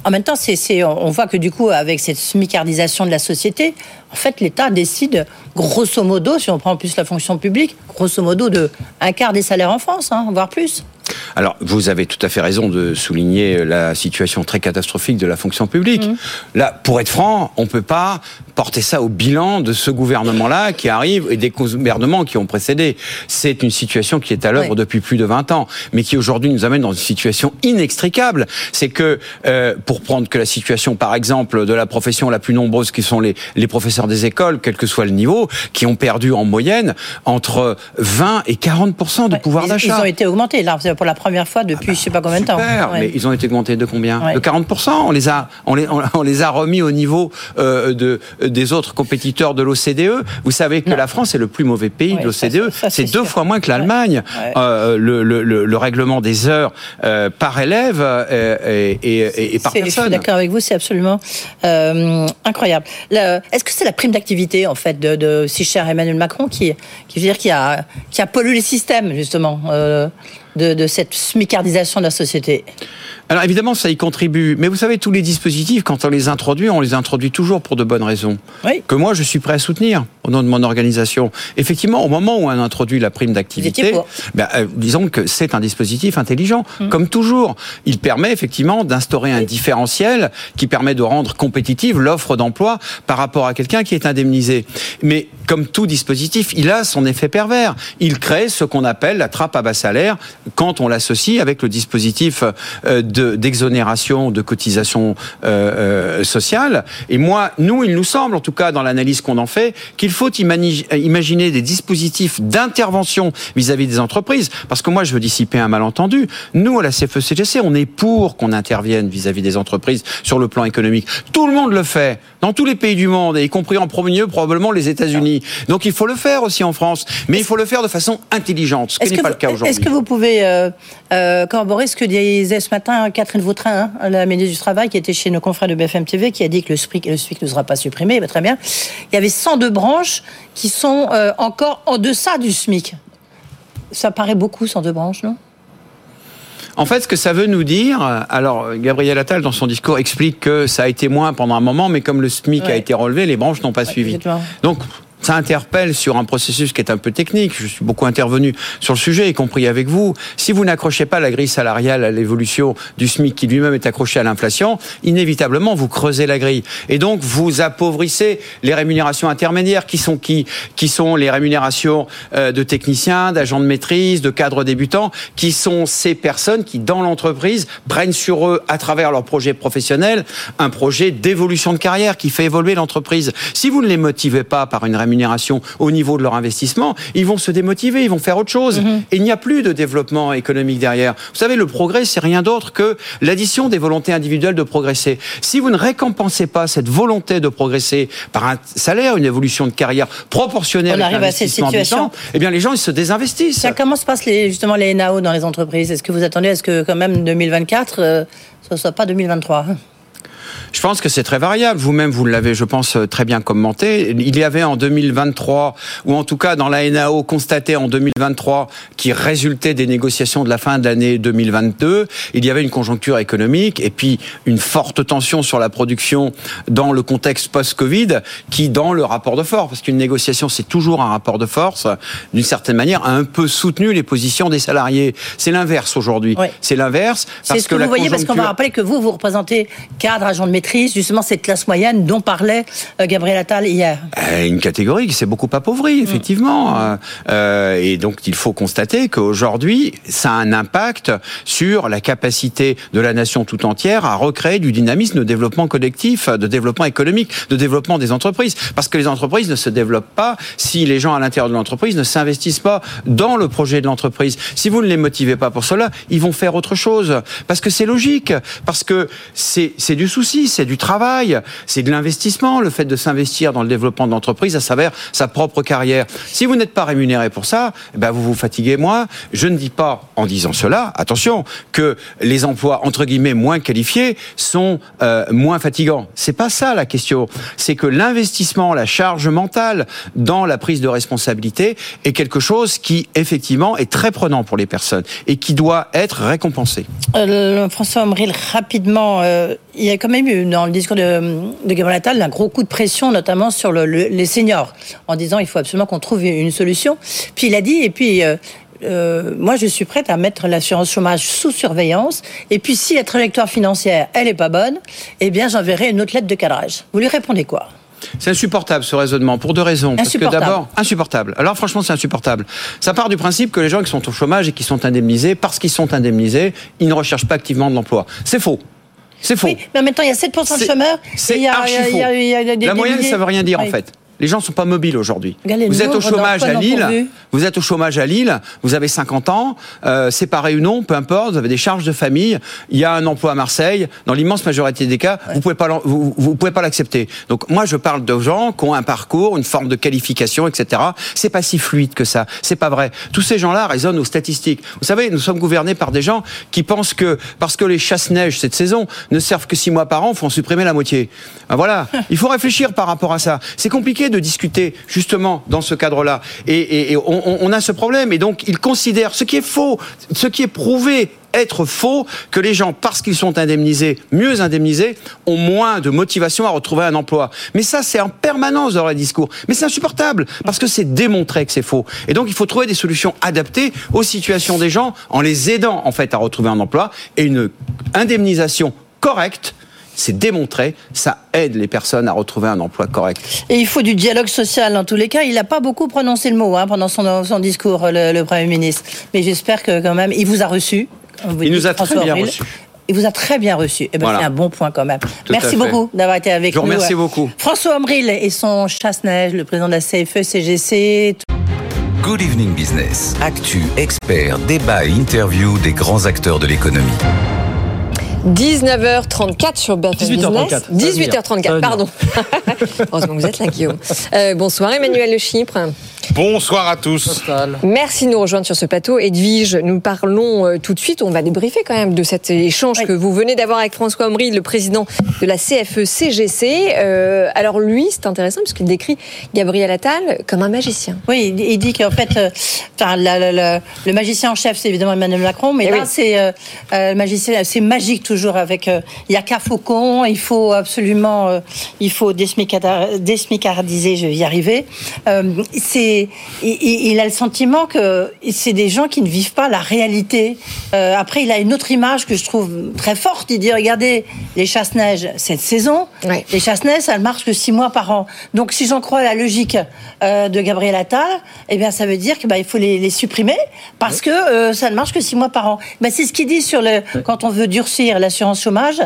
en même temps, on voit que du coup, avec cette smicardisation de la société, en fait, l'État décide, grosso modo, si on prend en plus la fonction publique, grosso modo de un quart des salaires en France, hein, voire plus. Alors, vous avez tout à fait raison de souligner la situation très catastrophique de la fonction publique. Là, pour être franc, on peut pas porter ça au bilan de ce gouvernement-là qui arrive et des gouvernements qui ont précédé. C'est une situation qui est à l'œuvre Oui. depuis plus de 20 ans, mais qui aujourd'hui nous amène dans une situation inextricable. C'est que, euh, pour prendre que la situation, par exemple, de la profession la plus nombreuse, qui sont les, les professeurs des écoles, quel que soit le niveau, qui ont perdu en moyenne entre 20 et 40 de pouvoir d'achat. ils ont été augmentés, là, pour la première fois depuis je sais pas combien de temps. Ouais. mais ils ont été augmentés de combien? Ouais. De 40%. On les a, on les, on, les a remis au niveau euh, de, des autres compétiteurs de l'OCDE. Vous savez que la France est le plus mauvais pays Ouais, de l'OCDE. C'est deux sûr. fois moins que l'Allemagne. Euh, le, le, le, le règlement des heures euh, par élève et, et, et par C'est- Je suis personne. d'accord avec vous, c'est absolument incroyable. Le- Est-ce que c'est la prime d'activité, en fait, de, si cher Emmanuel Macron qui, veut dire qui a pollué les systèmes, justement euh, de, de cette smicardisation de la société alors évidemment, ça y contribue. Mais vous savez, tous les dispositifs, quand on les introduit, on les introduit toujours pour de bonnes raisons. Oui. Que moi, je suis prêt à soutenir au nom de mon organisation. Effectivement, au moment où on introduit la prime d'activité, ben, euh, disons que c'est un dispositif intelligent. Hum. Comme toujours, il permet effectivement d'instaurer un différentiel qui permet de rendre compétitive l'offre d'emploi par rapport à quelqu'un qui est indemnisé. Mais comme tout dispositif, il a son effet pervers. Il crée ce qu'on appelle la trappe à bas salaire quand on l'associe avec le dispositif euh, de- d'exonération de, cotisation euh, euh, sociale. Et moi, nous, il nous semble, en tout cas dans l'analyse qu'on en fait, qu'il faut imaginer des dispositifs d'intervention vis-à-vis des entreprises. Parce que moi, je veux dissiper un malentendu. Nous, à la CFE-CGC, on est pour qu'on intervienne vis-à-vis des entreprises sur le plan économique. Tout le monde le fait, dans tous les pays du monde, et y compris en premier lieu, probablement les États-Unis. Donc il faut le faire aussi en France. Mais il faut le faire de façon intelligente, ce qui n'est pas le cas aujourd'hui. est-ce que vous pouvez euh, euh, corroborer ce que disait ce matin Catherine Vautrin, hein, la ministre du Travail, qui était chez nos confrères de BFM TV, qui a dit que le SPIC, le SPIC ne sera pas supprimé? Ben, Très bien. Il y avait 102 branches qui sont euh, encore en deçà du SMIC. Ça paraît beaucoup, 102 branches, non? En fait, ce que ça veut nous dire, alors Gabriel Attal dans son discours explique que ça a été moins pendant un moment, mais comme le SMIC a été relevé, les branches n'ont pas suivi. exactement. Donc ça interpelle sur un processus qui est un peu technique. Je suis beaucoup intervenu sur le sujet, y compris avec vous. Si vous n'accrochez pas la grille salariale à l'évolution du SMIC qui lui-même est accroché à l'inflation, inévitablement vous creusez la grille. Et donc vous appauvrissez les rémunérations intermédiaires qui sont qui Qui sont les rémunérations euh, de techniciens, d'agents de maîtrise, de cadres débutants, qui sont ces personnes qui, dans l'entreprise, prennent sur eux, à travers leur projet professionnel, un projet d'évolution de carrière qui fait évoluer l'entreprise. Si vous ne les motivez pas par une rémunération au niveau de leur investissement, ils vont se démotiver, ils vont faire autre chose. Et il n'y a plus de développement économique derrière. Vous savez, le progrès, c'est rien d'autre que l'addition des volontés individuelles de progresser. Si vous ne récompensez pas cette volonté de progresser par un salaire, une évolution de carrière proportionnelle On avec arrive à cette situation. eh bien, les gens, ils se désinvestissent. Ça, comment se passent les, justement les NAO dans les entreprises? Est-ce que vous attendez à ce que quand même 2024, euh, ce ne soit pas 2023 hein? Je pense que c'est très variable. Vous-même, vous l'avez, je pense, très bien commenté. Il y avait en 2023, ou en tout cas dans la NAO constaté en 2023, qui résultait des négociations de la fin de l'année 2022, il y avait une conjoncture économique et puis une forte tension sur la production dans le contexte post-Covid, qui dans le rapport de force, parce qu'une négociation c'est toujours un rapport de force, d'une certaine manière, a un peu soutenu les positions des salariés. C'est l'inverse aujourd'hui. C'est l'inverse C'est ce que, la vous voyez, parce qu'on va rappeler que vous, vous représentez cadre, de maîtrise, justement cette classe moyenne dont parlait euh, Gabriel Attal hier. Euh, Une catégorie qui s'est beaucoup appauvrie, effectivement. Euh, euh, et donc, il faut constater qu'aujourd'hui, ça a un impact sur la capacité de la nation tout entière à recréer du dynamisme de développement collectif, de développement économique, de développement des entreprises. Parce que les entreprises ne se développent pas si les gens à l'intérieur de l'entreprise ne s'investissent pas dans le projet de l'entreprise. Si vous ne les motivez pas pour cela, ils vont faire autre chose. Parce que c'est logique. Parce que c'est du souci, c'est du travail, c'est de l'investissement, le fait de s'investir dans le développement de l'entreprise à travers sa propre carrière. Si vous n'êtes pas rémunéré pour ça, eh ben vous vous fatiguez moins. Je ne dis pas, en disant cela, attention, que les emplois entre guillemets moins qualifiés sont euh, moins fatigants. C'est pas ça la question. C'est que l'investissement, la charge mentale dans la prise de responsabilité est quelque chose qui effectivement est très prenant pour les personnes et qui doit être récompensé. Euh, François Omril, rapidement, euh, il y a quand même eu dans le discours de, de Gabriel Attal un gros coup de pression, notamment sur le- le- les seniors, en disant il faut absolument qu'on trouve une solution. Puis il a dit, et puis euh, euh, moi je suis prête à mettre l'assurance chômage sous surveillance, et puis si la trajectoire financière, elle est pas bonne, eh bien j'enverrai une autre lettre de cadrage. Vous lui répondez quoi? C'est insupportable ce raisonnement pour deux raisons. Parce que Insupportable. d'abord, insupportable. Alors franchement, c'est insupportable. Ça part du principe que les gens qui sont au chômage et qui sont indemnisés, parce qu'ils sont indemnisés, ils ne recherchent pas activement de l'emploi. C'est faux. C'est faux. Mais en même temps, il y a 7% de chômeurs. C'est archi faux. La moyenne, ça veut rien dire en Oui. fait. Les gens sont pas mobiles aujourd'hui. Vous êtes au chômage à Lille. Vous êtes au chômage à Lille. Vous avez 50 ans. Euh, séparé ou non, peu importe. Vous avez des charges de famille. Il y a un emploi à Marseille. Dans l'immense majorité des cas, vous pouvez pas, vous, vous pouvez pas l'accepter. Donc moi, je parle de gens qui ont un parcours, une forme de qualification, etc. C'est pas si fluide que ça. C'est pas vrai. Tous ces gens-là raisonnent aux statistiques. Vous savez, nous sommes gouvernés par des gens qui pensent que parce que les chasse-neige cette saison ne servent que six mois par an, faut en supprimer la moitié. Ben voilà. Il faut réfléchir par rapport à ça. C'est compliqué de discuter justement dans ce cadre-là. Et, et, on, on, a ce problème. Et donc, ils considèrent ce qui est faux, ce qui est prouvé être faux que les gens, parce qu'ils sont indemnisés, mieux indemnisés, ont moins de motivation à retrouver un emploi. Mais ça, c'est en permanence dans les discours. Mais c'est insupportable, parce que c'est démontré que c'est faux. Et donc, il faut trouver des solutions adaptées aux situations des gens, en les aidant, en fait, à retrouver un emploi, et une indemnisation correcte c'est démontré, ça aide les personnes à retrouver un emploi correct. Et il faut du dialogue social dans tous les cas. Il n'a pas beaucoup prononcé le mot hein, pendant son, son discours, le, le, Premier ministre. Mais j'espère que quand même, il vous a reçu. Il nous a très bien reçus. Il vous a très bien reçu. Eh ben, C'est un bon point quand même. Merci beaucoup d'avoir été avec Je nous. Merci beaucoup. François Omril et son chasse-neige, le président de la CFE-CGC. Good Evening Business. Actu, expert, débat et interview des grands acteurs de l'économie. 19h34 sur BFM 18h34. Business. 18h34, pardon. Heureusement que vous êtes là, Guillaume. Euh, bonsoir, Emmanuel Le Chypre. Bonsoir à tous. Merci de nous rejoindre sur ce plateau. Edwige, nous parlons euh, tout de suite, on va débriefer quand même de cet échange oui. que vous venez d'avoir avec François Omri, le président de la CFE-CGC. Euh, alors lui, c'est intéressant parce qu'il décrit Gabriel Attal comme un magicien. Oui, il dit qu'en fait, euh, enfin, la, la, la, le magicien en chef, c'est évidemment Emmanuel Macron, mais Eh là, oui. c'est euh, euh, magicien, c'est magique toujours avec. euh, Il y a qu'à Faucon, il faut absolument, euh, il faut désmicardiser, je vais y arriver. Euh, c'est, il, il a le sentiment que c'est des gens qui ne vivent pas la réalité. Euh, après, il a une autre image que je trouve très forte. Il dit regardez, les chasse-neige cette saison, les chasse-neige, ça ne marche que six mois par an. Donc, si j'en crois à la logique euh, de Gabriel Attal, eh bien, ça veut dire qu'il bah, faut les, les supprimer parce que euh, ça ne marche que six mois par an. Ben, c'est ce qu'il dit sur le quand on veut durcir l'assurance chômage.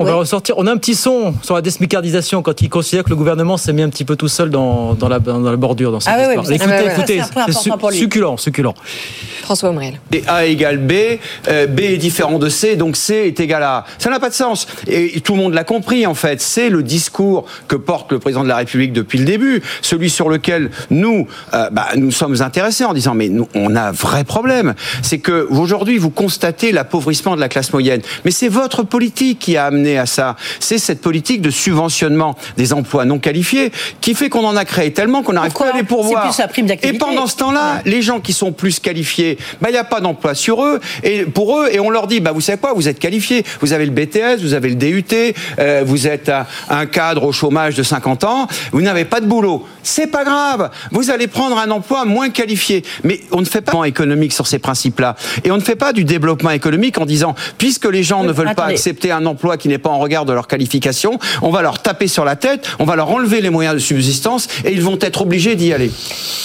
On va ressortir. On a un petit son sur la désmicardisation quand il considère que le gouvernement s'est mis un petit peu tout seul dans, dans, la, dans la bordure dans cette Ah oui, histoire. oui, écoutez, ah ouais, écoutez, Ça, c'est succulent, succulent. François Omrel. Et A égale B, euh, B est différent de C, donc C est égal à A. Ça n'a pas de sens. Et tout le monde l'a compris, en fait. C'est le discours que porte le président de la République depuis le début, celui sur lequel nous, euh, bah, nous sommes intéressés en disant, mais nous, on a un vrai problème. C'est que aujourd'hui, vous constatez l'appauvrissement de la classe moyenne. Mais c'est votre politique qui a amené à ça. C'est cette politique de subventionnement des emplois non qualifiés qui fait qu'on en a créé tellement qu'on n'arrive pas à les? Pourvoir. Plus la prime Et pendant ce temps-là, les gens qui sont plus qualifiés, bah, il n'y a pas d'emploi sur eux, et pour eux, et on leur dit, bah, vous savez quoi, vous êtes qualifiés, vous avez le BTS, vous avez le DUT, euh, vous êtes un, cadre au chômage de 50 ans, vous n'avez pas de boulot. C'est pas grave, vous allez prendre un emploi moins qualifié. Mais on ne fait pas économique sur ces principes-là. Et on ne fait pas du développement économique en disant, puisque les gens Oui, ne veulent pas accepter un emploi qui n'est pas en regard de leur qualification, on va leur taper sur la tête, on va leur enlever les moyens de subsistance, et ils vont être obligés d'y aller.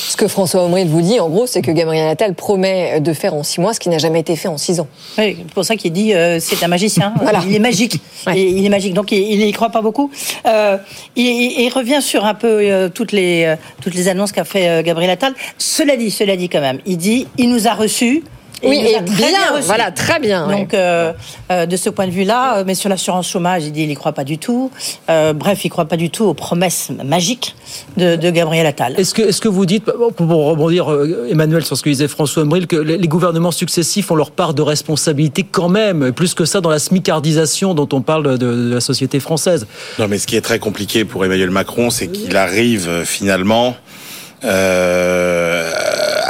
Ce que François Omril vous dit, en gros, c'est que Gabriel Attal promet de faire en six mois ce qui n'a jamais été fait en six ans. Oui, c'est pour ça qu'il dit euh, c'est un magicien. Voilà. Il est magique. Ouais. Et il est magique. Donc il n'y croit pas beaucoup. Euh, il, il- il revient sur un peu euh, toutes les euh, toutes les annonces qu'a fait euh, Gabriel Attal. Cela dit, cela dit quand même, il dit il nous a reçus. Oui, et bien, reçus. voilà, très bien, ouais. Donc, euh, euh, de ce point de vue-là, euh, mais sur l'assurance chômage, il dit il n'y croit pas du tout. Euh, bref, il ne croit pas du tout aux promesses magiques de, de Gabriel Attal. Est-ce que, est-ce que vous dites, pour rebondir, Emmanuel, sur ce que disait François Embril, que les gouvernements successifs ont leur part de responsabilité quand même, plus que ça dans la smicardisation dont on parle de, de la société française Non, mais ce qui est très compliqué pour Emmanuel Macron, c'est qu'il arrive finalement euh,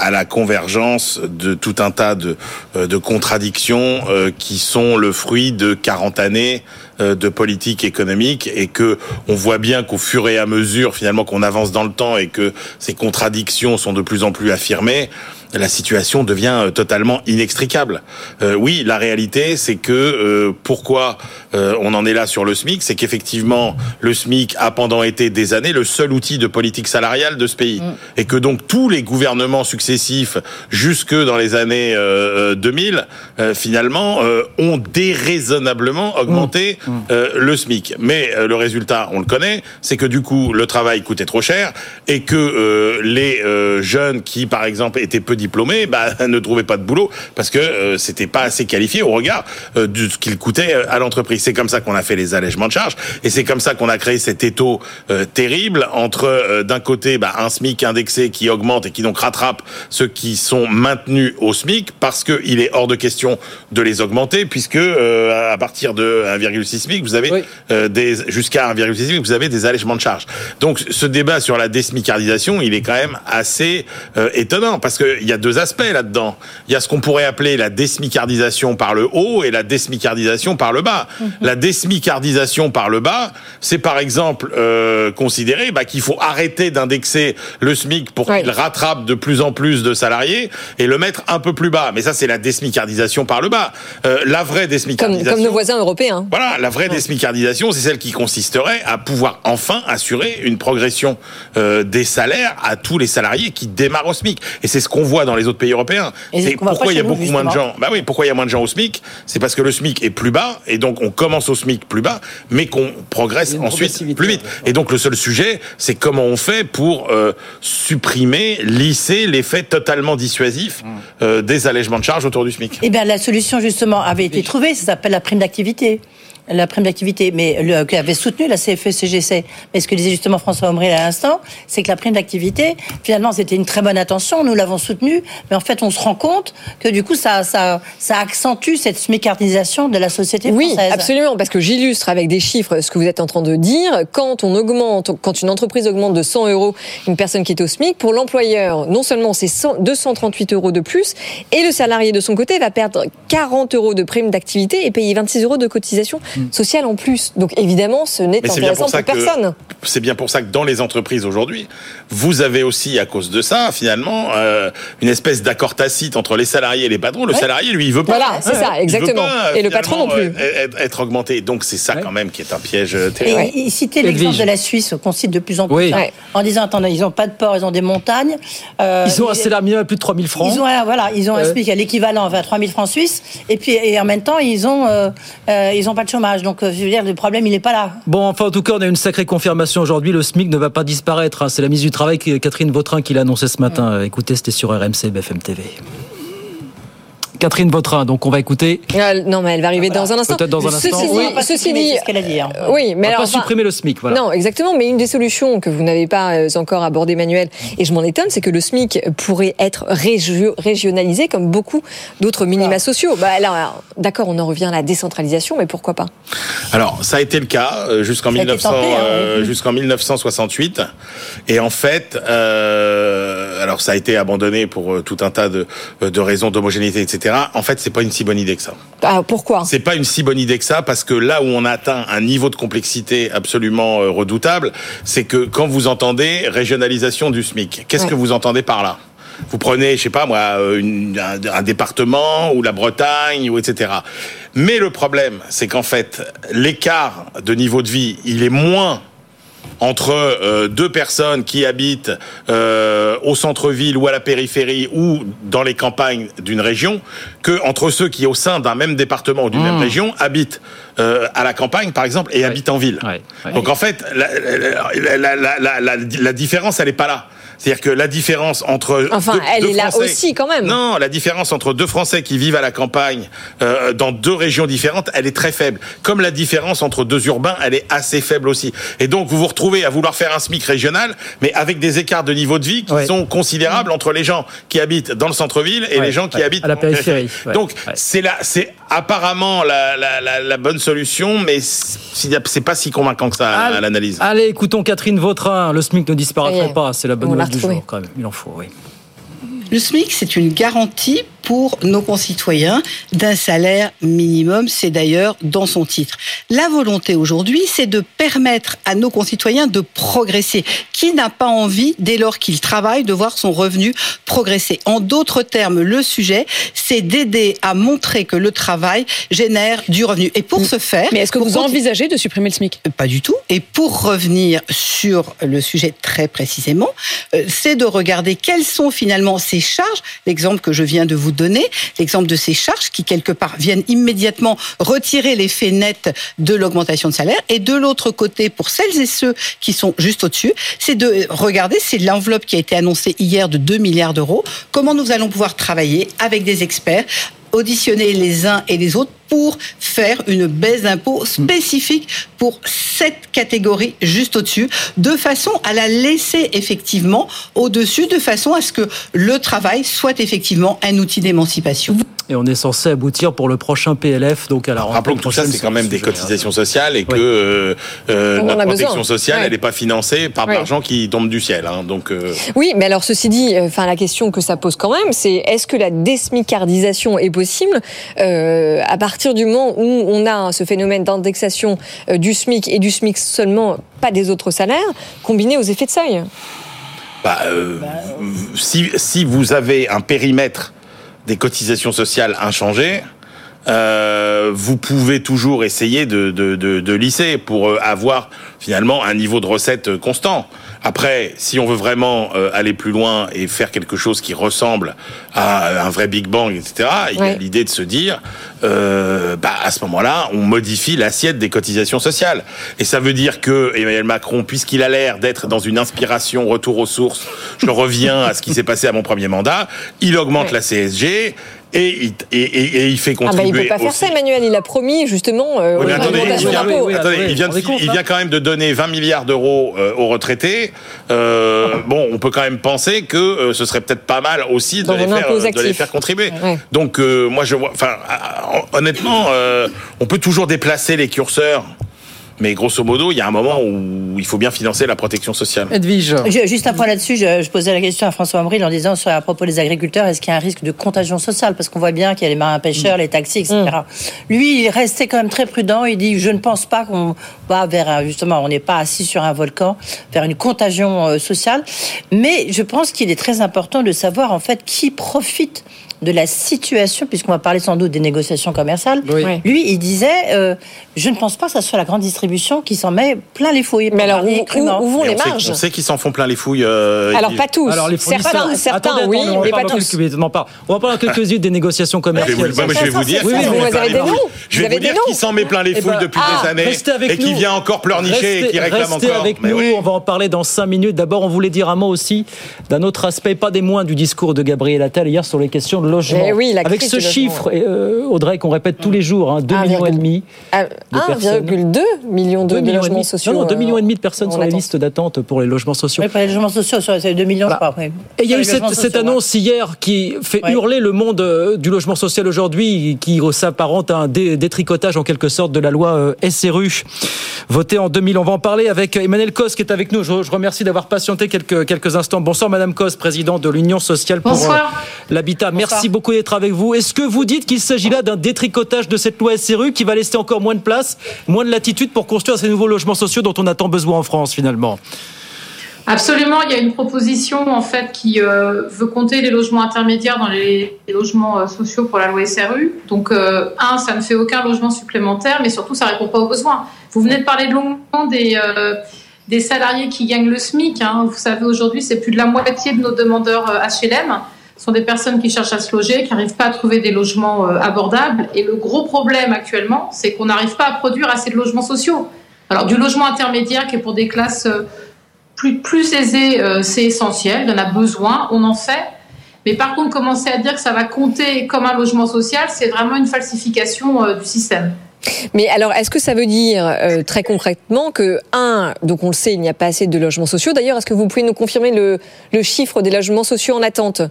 à la convergence de tout un tas de, euh, de contradictions euh, qui sont le fruit de 40 années euh, de politique économique et que on voit bien qu'au fur et à mesure finalement qu'on avance dans le temps et que ces contradictions sont de plus en plus affirmées, la situation devient euh, totalement inextricable. Euh, oui, la réalité, c'est que euh, pourquoi euh, on en est là sur le SMIC, c'est qu'effectivement, le SMIC a pendant été des années le seul outil de politique salariale de ce pays, et que donc tous les gouvernements successifs, jusque dans les années euh, euh, 2000, euh, finalement, euh, ont déraisonnablement augmenté euh, le SMIC. Mais euh, le résultat, on le connaît, c'est que du coup, le travail coûtait trop cher, et que euh, les euh, jeunes qui, par exemple, étaient peu diplômés, bah, ne trouvaient pas de boulot parce que euh, c'était pas assez qualifié au regard euh, de ce qu'il coûtait euh, à l'entreprise. C'est comme ça qu'on a fait les allègements de charges et c'est comme ça qu'on a créé cet étau euh, terrible entre d'un côté bah, un SMIC indexé qui augmente et qui donc rattrape ceux qui sont maintenus au SMIC parce qu'il est hors de question de les augmenter puisque à partir de 1,6 SMIC, vous avez des jusqu'à 1,6 SMIC, vous avez des allègements de charges. Donc ce débat sur la désmicardisation, il est quand même assez étonnant parce qu'il y a deux aspects là-dedans. Il y a ce qu'on pourrait appeler la désmicardisation par le haut et la désmicardisation par le bas. Mhm. La désmicardisation par le bas, c'est par exemple euh, considérer bah, qu'il faut arrêter d'indexer le SMIC pour qu'il rattrape de plus en plus de salariés et le mettre un peu plus bas. Mais ça, c'est la désmicardisation par le bas. Euh, la vraie désmicardisation... comme nos voisins européens. Voilà, la vraie désmicardisation, c'est celle qui consisterait à pouvoir enfin assurer une progression euh, des salaires à tous les salariés qui démarrent au SMIC. Et c'est ce qu'on voit dans les autres pays européens. Et c'est pourquoi il y a nous, beaucoup moins de gens. Bah oui, pourquoi il y a moins de gens au SMIC C'est parce que le SMIC est plus bas et donc on commence au SMIC plus bas, mais qu'on progresse ensuite plus vite. Et donc le seul sujet, c'est comment on fait pour euh, supprimer, lisser l'effet totalement dissuasif euh, des allègements de charges autour du SMIC. Eh bien, la solution, justement, avait été trouvée. Ça s'appelle la prime d'activité. La prime d'activité, mais le, qui avait soutenu la E CFE-CGC. Mais ce que disait justement François Omril à l'instant, c'est que la prime d'activité, finalement, c'était une très bonne intention. Nous l'avons soutenue. Mais en fait, on se rend compte que du coup, ça, ça, ça accentue cette smicardisation de la société Oui, française. absolument, parce que j'illustre avec des chiffres ce que vous êtes en train de dire. Quand on augmente, quand une entreprise augmente de 100 euros une personne qui est au SMIC, pour l'employeur, non seulement c'est 100 238 euros de plus, et le salarié de son côté va perdre 40 euros de prime d'activité et payer 26 euros de cotisation sociale en plus. Donc évidemment, ce n'est intéressant pour pour, personne. c'est bien pour ça que dans les entreprises aujourd'hui, vous avez aussi à cause de ça finalement euh, une espèce d'accord tacite entre les salariés et les patrons. Le Ouais. salarié lui il veut pas. Voilà, c'est ça, exactement. pas, Et le patron non plus. euh, Être, être augmenté. Donc c'est ça quand même qui est un piège euh, Et terrible. il citait l'exemple de la Suisse qu'on cite de plus en plus Oui. hein, en disant attendez ils n'ont pas de port ils ont des montagnes Euh, Ils ont un salaire minimum à plus de 3000 francs. Ils ont un, voilà, ils ont un. SMIC à l'équivalent à 3000 francs suisses et puis et en même temps ils ont euh, euh, ils ont pas de chômage donc euh, je veux dire le problème il n'est pas là. Bon, enfin, en tout cas, on a une sacrée confirmation aujourd'hui. Le SMIC ne va pas disparaître. hein. C'est la mise du travail que Catherine Vautrin qui l'a annoncé ce matin. Écoutez, c'était sur RMC BFM TV. Catherine Vautrin, donc on va écouter. Ah, non, mais elle va arriver dans un instant. Peut-être dans un Ceci instant. dit- Oui. Va pas ceci supprimer, dit, ce qu'elle a dit, hein. oui, mais on va alors, pas enfin, supprimer le SMIC, voilà. Non, exactement. Mais une des solutions que vous n'avez pas euh, encore abordées, Manuel, et je m'en étonne, c'est que le SMIC pourrait être régio- régionalisé comme beaucoup d'autres minima sociaux. Bah, alors, alors, d'accord, on en revient à la décentralisation, mais pourquoi pas? Alors, ça a été le cas euh, jusqu'en Ça a été 1900, tenté, hein, euh, oui. jusqu'en 1968. Et en fait, euh, alors ça a été abandonné pour tout un tas de, de raisons d'homogénéité, etc. En fait, c'est pas une si bonne idée que ça. Ah, Pourquoi? C'est pas une si bonne idée que ça parce que là où on atteint un niveau de complexité absolument euh, redoutable, c'est que quand vous entendez régionalisation du SMIC, qu'est-ce Ouais. que vous entendez par là? Vous prenez, je sais pas moi, euh, une- un, un département ou la Bretagne ou etc. Mais le problème, c'est qu'en fait, l'écart de niveau de vie, il est moins entre euh, deux personnes qui habitent euh, au centre-ville ou à la périphérie ou dans les campagnes d'une région que entre ceux qui au sein d'un même département ou d'une même région habitent euh, à la campagne par exemple et habitent en ville. Donc en fait la, différence elle est pas là. C'est-à-dire que la différence entre Enfin, deux- elle deux est là aussi, quand même. Non, la différence entre deux Français qui vivent à la campagne euh, dans deux régions différentes, elle est très faible. Comme la différence entre deux urbains, elle est assez faible aussi. Et donc vous vous retrouvez à vouloir faire un SMIC régional, mais avec des écarts de niveau de vie qui sont considérables entre les gens qui habitent dans le centre-ville et Ouais, les gens qui ouais, habitent à la périphérie, ouais, Donc c'est là, c'est apparemment la, la, la, la bonne solution, mais c'est pas si convaincant que ça à, l'analyse. Allez, écoutons Catherine Vautrin. Le SMIC ne disparaîtra pas. C'est la bonne On du jour, quand même. Il en faut, oui. Le SMIC, c'est une garantie pour nos concitoyens d'un salaire minimum. C'est d'ailleurs dans son titre. La volonté aujourd'hui, c'est de permettre à nos concitoyens de progresser. Qui n'a pas envie, dès lors qu'il travaille, de voir son revenu progresser? En d'autres termes, le sujet, c'est d'aider à montrer que le travail génère du revenu. Et pour ce faire... Mais est-ce que vous envisagez de supprimer le SMIC? Pas du tout. Et pour revenir sur le sujet très précisément, euh, c'est de regarder quelles sont finalement ces charges. L'exemple que je viens de vous donner, l'exemple de ces charges qui quelque part viennent immédiatement retirer l'effet net de l'augmentation de salaire. Et de l'autre côté, pour celles et ceux qui sont juste au-dessus, c'est de regarder, c'est l'enveloppe qui a été annoncée hier de 2 milliards d'euros, comment nous allons pouvoir travailler avec des experts auditionner les uns et les autres pour faire une baisse d'impôt spécifique pour cette catégorie juste au-dessus, de façon à la laisser effectivement au-dessus, de façon à ce que le travail soit effectivement un outil d'émancipation. Et on est censé aboutir pour le prochain PLF, donc à la rentrée Rappelons que tout ça, c'est quand même des cotisations sociales et que Oui. euh, euh, notre protection besoin. sociale, Ouais. elle n'est pas financée par de Ouais. l'argent qui tombe du ciel. hein. donc, euh, Oui, mais alors ceci dit, euh, enfin la question que ça pose quand même, c'est est-ce que la désmicardisation est possible euh, à partir du moment où on a ce phénomène d'indexation euh, du SMIC et du SMIC seulement, pas des autres salaires, combiné aux effets de seuil bah, euh, si, vous avez un périmètre des cotisations sociales inchangé, euh, vous pouvez toujours essayer de, de, de, lisser pour avoir finalement un niveau de recette constant. Après, si on veut vraiment euh, aller plus loin et faire quelque chose qui ressemble à un vrai Big Bang, etc., il y a l'idée de se dire, euh, bah, à ce moment-là, on modifie l'assiette des cotisations sociales. Et ça veut dire que Emmanuel Macron, puisqu'il a l'air d'être dans une inspiration retour aux sources, je reviens à ce qui s'est passé à mon premier mandat, il augmente Ouais. la CSG et il, et, et- et il fait Ah bah il contribuer peut pas faire aussi- ça, Emmanuel. Il a promis justement euh, oui, mais une attendez, il vient, d'impôts. attendez, il vient de- vous rendez compte, il vient quand même de donner 20 milliards d'euros euh, aux retraités. Euh, bon, on peut quand même penser que euh, ce serait peut-être pas mal aussi de les, faire, impôt de les actif. faire contribuer. Ouais. Donc, euh, moi, je vois. Enfin, honnêtement, euh, on peut toujours déplacer les curseurs. Mais grosso modo, il y a un moment où il faut bien financer la protection sociale. Edwige. Juste un point là-dessus, je, je posais la question à François Ambril en disant sur, à propos des agriculteurs, est-ce qu'il y a un risque de contagion sociale? Parce qu'on voit bien qu'il y a les marins pêcheurs, les taxis, etc. Lui, il est resté quand même très prudent. Il dit, je ne pense pas qu'on va vers, un- justement, on n'est pas assis sur un volcan, vers une contagion euh, sociale. Mais je pense qu'il est très important de savoir, en fait, qui profite de la situation, puisqu'on va parler sans doute des négociations commerciales. Oui. Lui, il disait, euh, je ne pense pas que ce soit la grande distribution qui s'en met plein les fouilles. Mais alors, où, où- où vont Mais les on sait- marges on sait qu'ils s'en font plein les fouilles. euh, Alors pas tous. Alors les certains, fournisseurs, certains Attendez, oui, attendez, mais pas tous. quelques- on parle. On va parler quelques-unes des négociations commerciales. moi, je vais vous dire, Oui, vous avez des noms. Je vais vous dire qui s'en met plein les Eh fouilles ben, depuis ah, des années restez avec et qui vient encore pleurnicher et qui réclame restez encore. avec Mais nous, on va en parler dans 5 minutes. D'abord, on voulait dire un mot aussi d'un autre aspect, pas des moindres, du discours de Gabriel Attal hier sur les questions de logement. Eh oui, la Avec ce chiffre, euh, Audrey, qu'on répète tous les jours, hein, 2 Un millions et demi. Ah, personnes. 1,2 million de, 2 de millions et logements sociaux. Non, non, 2 euh, millions et demi de personnes sur les attente. listes d'attente pour les logements sociaux. Oui, pour les logements sociaux, c'est 2 millions, je crois. oui. Et il y a eu cette, annonce hier qui fait Ouais. hurler le monde euh, du logement social aujourd'hui, qui s'apparente à un dé- détricotage en quelque sorte de la loi euh, SRU votée en 2000. On va en parler avec Emmanuel Cos qui est avec nous. Je, je remercie d'avoir patienté quelques, quelques instants. Bonsoir Madame Cos, présidente de l'Union sociale pour l'habitat. Merci beaucoup d'être avec vous. Est-ce que vous dites qu'il s'agit là d'un détricotage de cette loi SRU qui va laisser encore moins de place, moins de latitude pour construire ces nouveaux logements sociaux dont on a tant besoin en France finalement? Absolument, il y a une proposition en fait qui euh, veut compter les logements intermédiaires dans les, les logements euh, sociaux pour la loi SRU. Donc, euh, un, ça ne fait aucun logement supplémentaire, mais surtout, ça répond pas aux besoins. Vous venez de parler longuement des des salariés qui gagnent le SMIC. hein. Vous savez, aujourd'hui, c'est plus de la moitié de nos demandeurs HLM sont des personnes qui cherchent à se loger, qui n'arrivent pas à trouver des logements euh, abordables. Et le gros problème actuellement, c'est qu'on n'arrive pas à produire assez de logements sociaux. Alors, du logement intermédiaire qui est pour des classes euh, plus, aisées, euh, c'est essentiel. Il en a besoin, on en fait. Mais par contre, commencer à dire que ça va compter comme un logement social, c'est vraiment une falsification du système. Mais alors, est-ce que ça veut dire euh, très concrètement que, un, donc on le sait, il n'y a pas assez de logements sociaux. D'ailleurs, est-ce que vous pouvez nous confirmer le, le chiffre des logements sociaux en attente?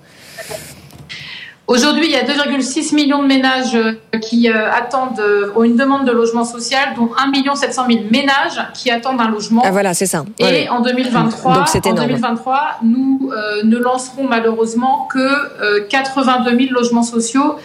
Aujourd'hui, il y a 2,6 millions de ménages euh, qui euh, attendent, euh, ont une demande de logement social, dont 1 700 000 ménages qui attendent un logement. Ah voilà, c'est ça. Et Ouais. en 2023, Donc c'est en énorme. 2023, nous euh, ne lancerons malheureusement que euh, 82 000 logements sociaux,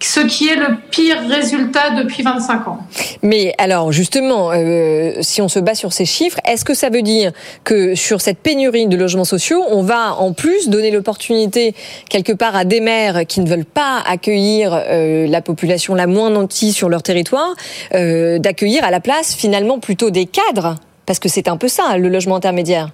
ce qui est le pire résultat depuis 25 ans. Mais alors, justement, euh, si on se base sur ces chiffres, est-ce que ça veut dire que sur cette pénurie de logements sociaux, on va en plus donner l'opportunité quelque part à des maires qui ne veulent pas accueillir euh, la population la moins nantie sur leur territoire, euh, d'accueillir à la place finalement plutôt des cadres? Parce que c'est un peu ça, le logement intermédiaire.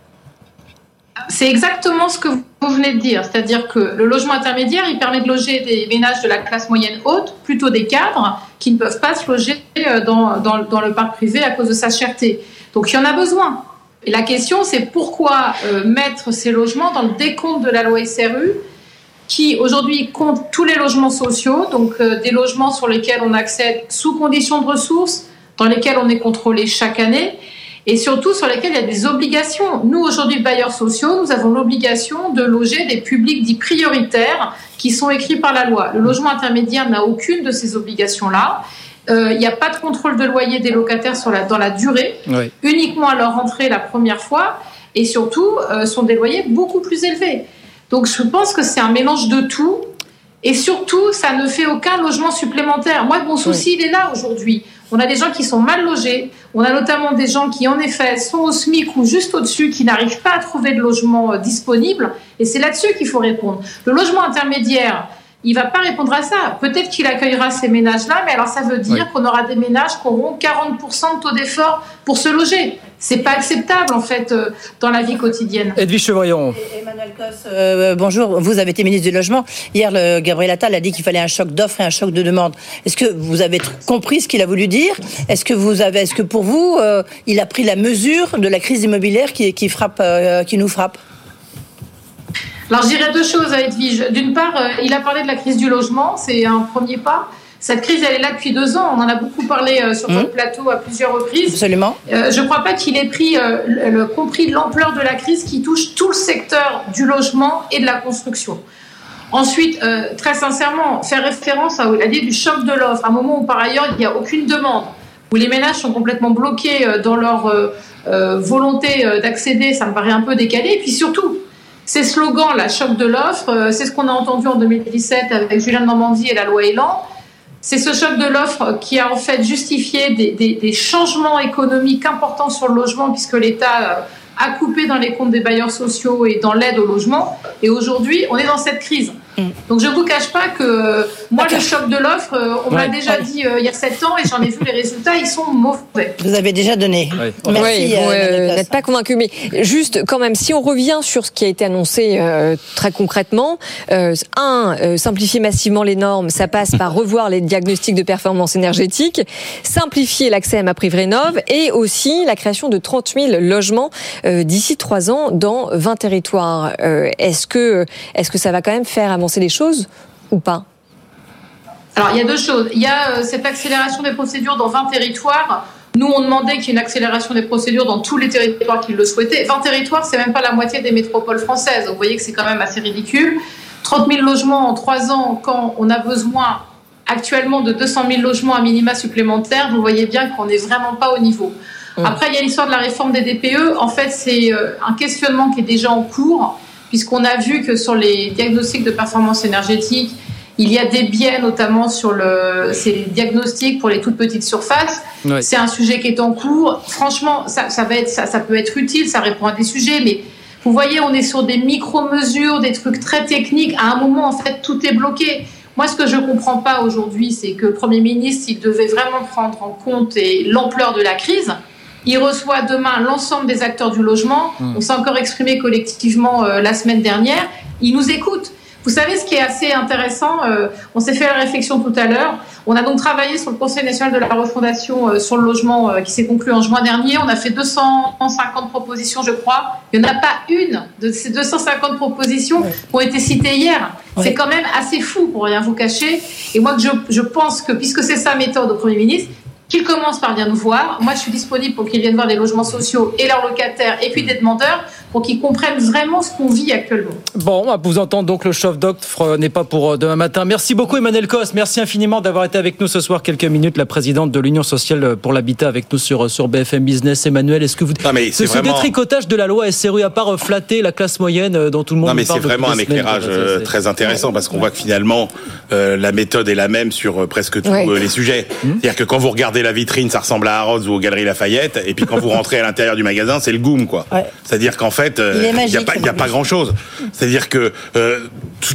C'est exactement ce que vous venez de dire, c'est-à-dire que le logement intermédiaire, il permet de loger des ménages de la classe moyenne haute, plutôt des cadres, qui ne peuvent pas se loger euh, dans, dans, le parc privé à cause de sa cherté. Donc il y en a besoin. Et la question, c'est pourquoi euh, mettre ces logements dans le décompte de la loi SRU qui aujourd'hui compte tous les logements sociaux, donc euh, des logements sur lesquels on accède sous conditions de ressources, dans lesquels on est contrôlé chaque année, et surtout sur lesquels il y a des obligations. Nous, aujourd'hui, bailleurs sociaux, nous avons l'obligation de loger des publics dits prioritaires qui sont écrits par la loi. Le logement intermédiaire n'a aucune de ces obligations-là. Euh, il n'y a pas de contrôle de loyer des locataires sur la, dans la durée, uniquement à leur entrée la première fois, et surtout euh, sont des loyers beaucoup plus élevés. Donc je pense que c'est un mélange de tout, et surtout ça ne fait aucun logement supplémentaire. Moi, mon souci, il est là aujourd'hui. On a des gens qui sont mal logés, on a notamment des gens qui, en effet, sont au SMIC ou juste au-dessus, qui n'arrivent pas à trouver de logement euh, disponible, et c'est là-dessus qu'il faut répondre. Le logement intermédiaire, il va pas répondre à ça. Peut-être qu'il accueillera ces ménages-là, mais alors ça veut dire qu'on aura des ménages qui auront 40% de taux d'effort pour se loger. C'est pas acceptable en fait euh, dans la vie quotidienne. Edwige Chevrillon. Emmanuel Cos, euh, bonjour. Vous avez été ministre du logement. Hier, le Gabriel Attal a dit qu'il fallait un choc d'offres et un choc de demande. Est-ce que vous avez compris ce qu'il a voulu dire? Est-ce que vous avez, est-ce que pour vous, euh, il a pris la mesure de la crise immobilière qui, qui frappe, qui nous frappe? Alors je dirais deux choses à Edwige. D'une part, euh, il a parlé de la crise du logement, c'est un premier pas. Cette crise, elle est là depuis deux ans. On en a beaucoup parlé euh, sur votre mmh. plateau à plusieurs reprises. Absolument. Euh, je ne crois pas qu'il ait pris, le, compris l'ampleur de la crise qui touche tout le secteur du logement et de la construction. Ensuite, très sincèrement, faire référence à l'idée du choc de l'offre, à un moment où par ailleurs il n'y a aucune demande, où les ménages sont complètement bloqués dans leur volonté d'accéder, ça me paraît un peu décalé. Et puis surtout, ces slogans, la choc de l'offre, euh, c'est ce qu'on a entendu en 2017 avec Julien Normandie et la loi Elan. C'est ce choc de l'offre qui a en fait justifié des, changements économiques importants sur le logement puisque l'État euh, a coupé dans les comptes des bailleurs sociaux et dans l'aide au logement. Et aujourd'hui, on est dans cette crise. Mm. Donc je ne vous cache pas que moi, le choc de l'offre, euh, on m'a déjà dit euh, il y a 7 ans et j'en ai vu les résultats, ils sont mauvais. Vous avez déjà donné. Merci. vous euh, n'êtes pas convaincu. Mais juste quand même, si on revient sur ce qui a été annoncé très concrètement, un, simplifier massivement les normes, ça passe par revoir les diagnostics de performance énergétique, simplifier l'accès à ma prime rénov et aussi la création de 30 000 logements d'ici 3 ans dans 20 territoires. est-ce que, est-ce que ça va quand même faire les choses ou pas Alors, il y a deux choses. Il y a euh, cette accélération des procédures dans 20 territoires. Nous, on demandait qu'il y ait une accélération des procédures dans tous les territoires qui le souhaitaient. 20 territoires, c'est même pas la moitié des métropoles françaises. Vous voyez que c'est quand même assez ridicule. 30 000 logements en 3 ans, quand on a besoin actuellement de 200 000 logements à minima supplémentaires, vous voyez bien qu'on n'est vraiment pas au niveau. Mmh. Après, il y a l'histoire de la réforme des DPE. En fait, c'est euh, un questionnement qui est déjà en cours puisqu'on a vu que sur les diagnostics de performance énergétique, il y a des biais, notamment sur le, ces diagnostics pour les toutes petites surfaces. C'est un sujet qui est en cours. Franchement, ça, ça, va être, ça, ça peut être utile, ça répond à des sujets, mais vous voyez, on est sur des micro-mesures, des trucs très techniques. À un moment, en fait, tout est bloqué. Moi, ce que je ne comprends pas aujourd'hui, c'est que le Premier ministre, il devait vraiment prendre en compte l'ampleur de la crise, il reçoit demain l'ensemble des acteurs du logement. Hmm. On s'est encore exprimé collectivement euh, la semaine dernière. Il nous écoute. Vous savez ce qui est assez intéressant euh, On s'est fait la réflexion tout à l'heure. On a donc travaillé sur le Conseil national de la refondation euh, sur le logement qui s'est conclu en juin dernier. On a fait 250 propositions, je crois. Il n'y en a pas une de ces 250 propositions qui ont été citées hier. C'est quand même assez fou pour rien vous cacher. Et moi, je, je pense que puisque c'est sa méthode au Premier ministre, qu'ils commencent par venir nous voir. Moi, je suis disponible pour qu'ils viennent voir des logements sociaux et leurs locataires et puis des demandeurs pour qu'ils comprennent vraiment ce qu'on vit actuellement. Bon, vous entendre donc le chef d'octre n'est pas pour euh, demain matin. Merci beaucoup Emmanuel Cos. Merci infiniment d'avoir été avec nous ce soir quelques minutes. La présidente de l'Union sociale pour l'habitat avec nous sur, sur BFM Business. Emmanuel, est-ce que vous... Non, mais ce, vraiment... détricotage de la loi SRU, à part flatter la classe moyenne euh, dont tout le monde Non, mais c'est vraiment un éclairage euh, très intéressant parce qu'on voit que finalement, la méthode est la même sur presque tous les sujets. Mmh. C'est-à-dire que quand vous regardez la vitrine, ça ressemble à Harrods ou aux Galeries Lafayette, et puis quand vous rentrez à l'intérieur du magasin, c'est le goum, quoi. C'est-à-dire qu'en fait, il n'y a, pas, a pas grand-chose. C'est-à-dire que euh,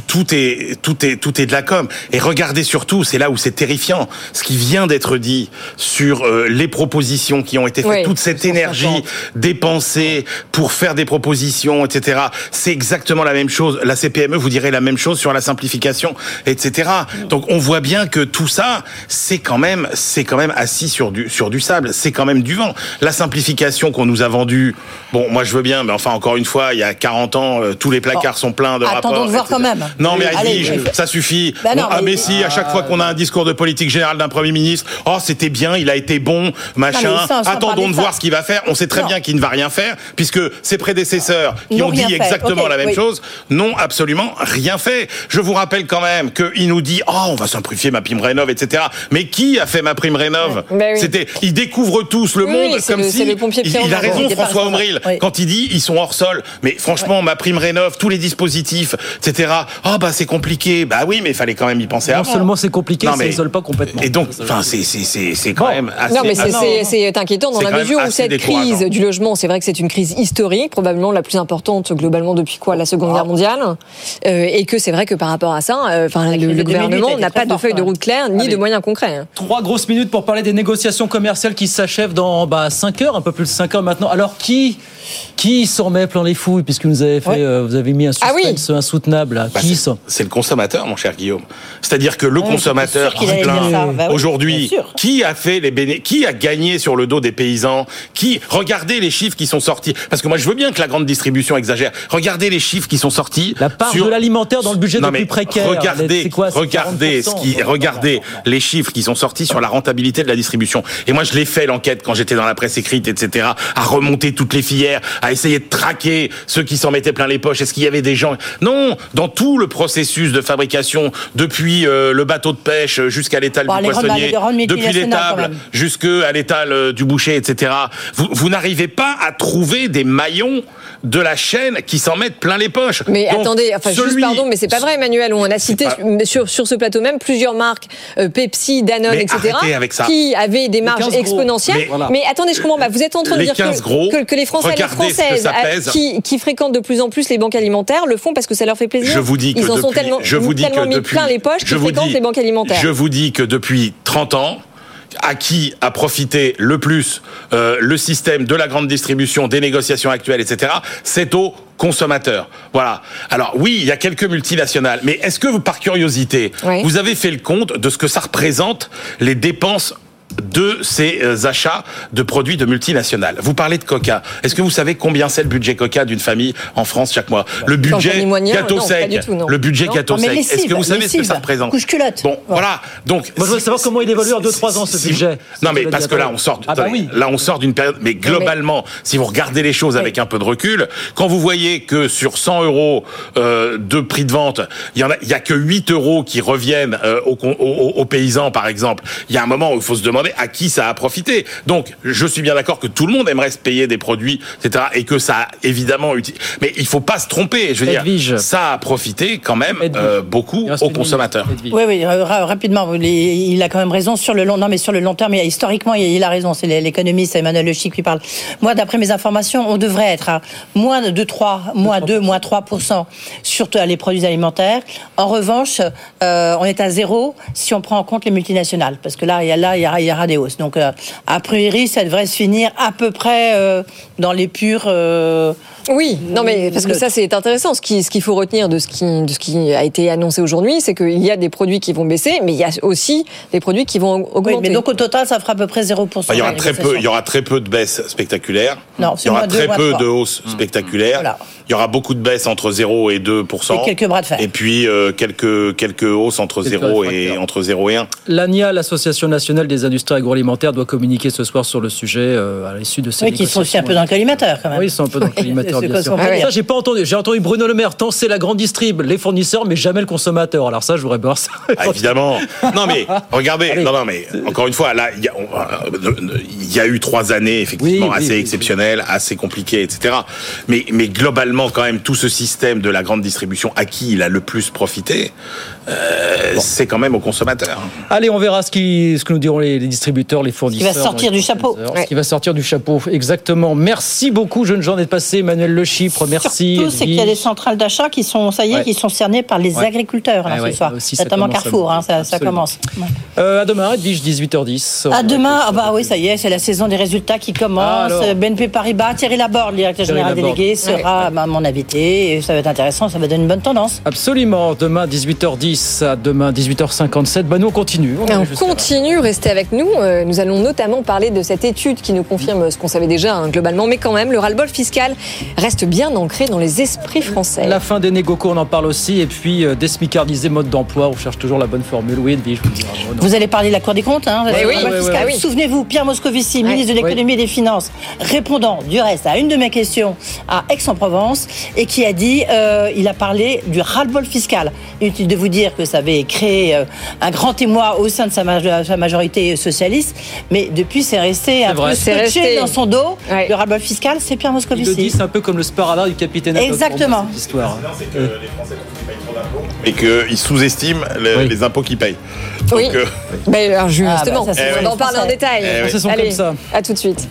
tout, est tout est tout est de la com. Et regardez surtout, c'est là où c'est terrifiant, ce qui vient d'être dit sur euh, les propositions qui ont été faites, toute cette énergie dépensée pour faire des propositions, etc. C'est exactement la même chose. La CPME vous dirait la même chose sur la simplification, etc. Donc on voit bien que tout ça, c'est quand même c'est quand même assis sur du sur du sable. C'est quand même du vent. La simplification qu'on nous a vendue, bon, moi je veux bien, mais enfin encore une fois, il y a 40 ans, euh, tous les placards sont pleins de Attendons rapports. de voir etc. quand même. Non, mais Allez, ça suffit. Bah non, Bon, ah, mais- si, à chaque fois qu'on a un discours de politique générale d'un Premier ministre, oh, c'était bien, il a été bon, machin. Non, ça, Attendons de ça. voir ce qu'il va faire. On sait très Non. bien qu'il ne va rien faire, puisque ses prédécesseurs, qui ont dit fait. exactement la même oui. chose, n'ont absolument rien fait. Je vous rappelle quand même qu'il nous dit, oh, on va simplifier ma prime rénov, etc. Mais qui a fait ma prime rénov? Bah oui. C'était, ils découvrent tous le Oui, monde comme le- si. il, il a raison, François. Omril, quand il dit ils sont hors sol. Mais franchement, ma prime rénov, tous les dispositifs, etc. Ah bah c'est compliqué. Bah oui, mais il fallait quand même y penser Non avant. seulement c'est compliqué, Non, ça mais- n'isole pas complètement. Et donc, enfin, c'est c'est c'est c'est quand même assez. Non, mais c'est- assez- c'est c'est inquiétant dans c'est la mesure où cette crise du logement, c'est vrai que c'est une crise historique, probablement la plus importante globalement depuis quoi la Seconde Guerre mondiale, Euh, et que c'est vrai que par rapport à ça, euh, enfin le, crise de le 2008 gouvernement n'a pas de feuille de route claire ni de moyens concrets. hein. Trois grosses minutes pour parler des négociations commerciales qui s'achèvent dans bah, 5 heures, un peu plus de 5 heures maintenant. Alors qui qui s'en remet plein les fouilles puisque vous avez fait, Ouais. euh, vous avez mis un Ah oui. suspense insoutenable là. Bah, qui c'est- le consommateur, mon cher Guillaume. C'est-à-dire que le Ouais, consommateur dire ça. Bah oui, aujourd'hui, qui a fait les béné qui a gagné sur le dos des paysans? Qui Regardez les chiffres qui sont sortis. Parce que moi, je veux bien que la grande distribution exagère. Regardez les chiffres qui sont sortis. La part sur- de l'alimentaire dans le budget non, des plus précaires. Regardez, c'est quoi, c'est regardez ce 40%, qui, quoi. regardez les chiffres qui sont sortis sur la rentabilité de la distribution. Et moi, je l'ai fait l'enquête quand j'étais dans la presse écrite, etc. À remonter toutes les filières, à essayer de traquer ceux qui s'en mettaient plein les poches? Est-ce qu'il y avait des gens? Non, dans tout le processus de fabrication, depuis euh, le bateau de pêche jusqu'à l'étal Bon, du poissonnier, grandes depuis l'étable jusqu'à l'étal euh, du boucher, etc. Vous, vous n'arrivez pas à trouver des maillons de la chaîne qui s'en mettent plein les poches. Mais Donc, attendez, enfin juste pardon, mais c'est pas vrai, Emmanuel. On a cité pas- sur, sur ce plateau même plusieurs marques, euh, Pepsi, Danone, Mais etc., arrêtez avec ça. qui avaient des marges 15 gros. exponentielles. Mais voilà. Mais attendez, je comprends pas. Vous êtes en train de Les dire 15 que, gros, que, que les Français et les Françaises ça euh, qui, qui fréquentent de plus en plus les banques alimentaires le font parce que ça leur fait plaisir. Je vous dis que Ils en depuis, sont tellement, je vous dis tellement que mis depuis, plein les poches je qu'ils vous fréquentent dis- les banques alimentaires. Je vous dis que depuis 30 ans, à qui a profité le plus euh, le système de la grande distribution, des négociations actuelles, etc., c'est aux consommateurs. Voilà. Alors oui, il y a quelques multinationales, mais est-ce que vous, par curiosité, Oui. vous avez fait le compte de ce que ça représente les dépenses de ces euh, achats de produits de multinationales. Vous parlez de Coca. Est-ce que vous savez combien c'est le budget Coca d'une famille en France chaque mois? Le budget moyenne, gâteau non, pas sec. du tout, non. Le budget Non. gâteau sec. Est-ce que vous savez ce que ça représente? Couche-culotte. Bon, voilà. Donc Moi, je voudrais savoir comment il évolue en 2-3 ans ce si- budget. Non mais parce que là on sort Ah bah oui. là on sort d'une période mais globalement si vous regardez les choses avec un peu de recul quand vous voyez que sur 100 euros euh, de prix de vente il y en a il y a que 8 euros qui reviennent euh, aux, con- aux- aux paysans par exemple il y a un moment où il faut se demander à qui ça a profité donc je suis bien d'accord que tout le monde aimerait se payer des produits etc et que ça a évidemment uti- mais il faut pas se tromper je veux Edwige. dire ça a profité quand même euh, beaucoup aux consommateurs Edwige. Oui, oui, ra- ra- rapidement. Il a quand même raison sur le long. Non, mais sur le long terme, historiquement, il a raison. C'est l'économiste Emmanuel Le Chic qui parle. Moi, d'après mes informations, on devrait être à moins de 2, 3, moins 2, moins 3 sur tous les produits alimentaires. En revanche, euh, on est à zéro si on prend en compte les multinationales, parce que là, il y a là, il y aura Donc, euh, a priori, ça devrait se finir à peu près euh, dans les purs. Oui, non mais parce que ça c'est intéressant. Ce qui, ce qu'il faut retenir de ce qui, de ce qui a été annoncé aujourd'hui, c'est qu'il y a des produits qui vont baisser, mais il y a aussi des produits qui vont oui, augmenter. mais donc au total, ça fera à peu près 0 il y aura très peu, il y aura très peu de baisses spectaculaires. Non, il y aura très peu de hausses spectaculaires. Voilà. Il y aura beaucoup de baisses entre 0 et 2 Et quelques bras de fer. Et puis euh, quelques quelques hausses entre Quelques 0 et entre 0 et 1. L'ANIA, l'Association nationale des industries agroalimentaires, doit communiquer ce soir sur le sujet euh, à l'issue de ces Oui, qui sont aussi un peu dans le collimateur quand même. Oui, ils sont un peu dans le collimateur, c'est quoi son. Ça, j'ai pas entendu. J'ai entendu Bruno Le Maire tant c'est la grande distrib, les fournisseurs, mais jamais le consommateur. Alors ça, je voudrais voir ça. Ah, évidemment. Non mais regardez, non non mais encore une fois là il y euh, il y a eu trois années effectivement Oui, assez oui, exceptionnelles, assez compliquées, etc. Mais mais globalement quand même tout ce système de la grande distribution à qui il a le plus profité, euh, c'est quand même aux consommateurs. Allez, on verra ce, qui, ce que nous diront les, les distributeurs, les fournisseurs. sortir dans les du chapeau. Ouais. Ce qui va sortir du chapeau, exactement. Merci beaucoup, jeunes gens, d'être passés. Emmanuel Le Chypre, merci. Surtout, c'est qu'il y a des centrales d'achat qui sont, ça y est, Ouais. qui sont cernées par les Ouais. agriculteurs là, Ouais, ce ouais, soir. aussi, Notamment Carrefour, hein, ça, ça commence. Ouais. Euh, à demain, Edwige, 18h10. À demain, ah bah oui, ça y est, c'est la saison des résultats qui Ah, commence. alors. BNP Paribas, Thierry Laborde, le directeur Thierry général Laborde. délégué, sera mon invité. Et ça va être intéressant, ça va donner une bonne tendance. Absolument. Demain, 18h10. À demain, 18h57. Bah, nous, on continue. On continue, restez avec nous. Euh, Nous allons notamment parler de cette étude qui nous confirme ce qu'on savait déjà hein, globalement, mais quand même, le ras-le-bol fiscal reste bien ancré dans les esprits français. La fin des négociations, on en parle aussi. Et puis, euh, désmicardiser mode d'emploi. On cherche toujours la bonne formule. Oui, Edwige, je vous dis. Vous allez parler de la Cour des comptes, hein oui, oui, fiscale. oui, oui. Souvenez-vous, Pierre Moscovici, ministre de l'économie et des finances, répondant du reste à une de mes questions à Aix-en-Provence, et qui a dit, euh, il a parlé du ras-le-bol fiscal. Inutile de vous dire que ça avait créé euh, un grand émoi au sein de sa, maj- sa majorité socialiste, mais depuis c'est resté un vrai. peu C'est scotché resté. dans son dos. Le ras-le-bol fiscal, c'est Pierre Il le dit, Moscovici. c'est un peu comme le sparadrap du capitaine Exactement. cette histoire. Et qu'ils sous-estiment le- les impôts qu'ils payent. Oui. Donc, euh, Ben, alors, justement, Ah, bah, ça, c'est on en parle en détail. Eh oui. Allez, comme ça. À tout de suite.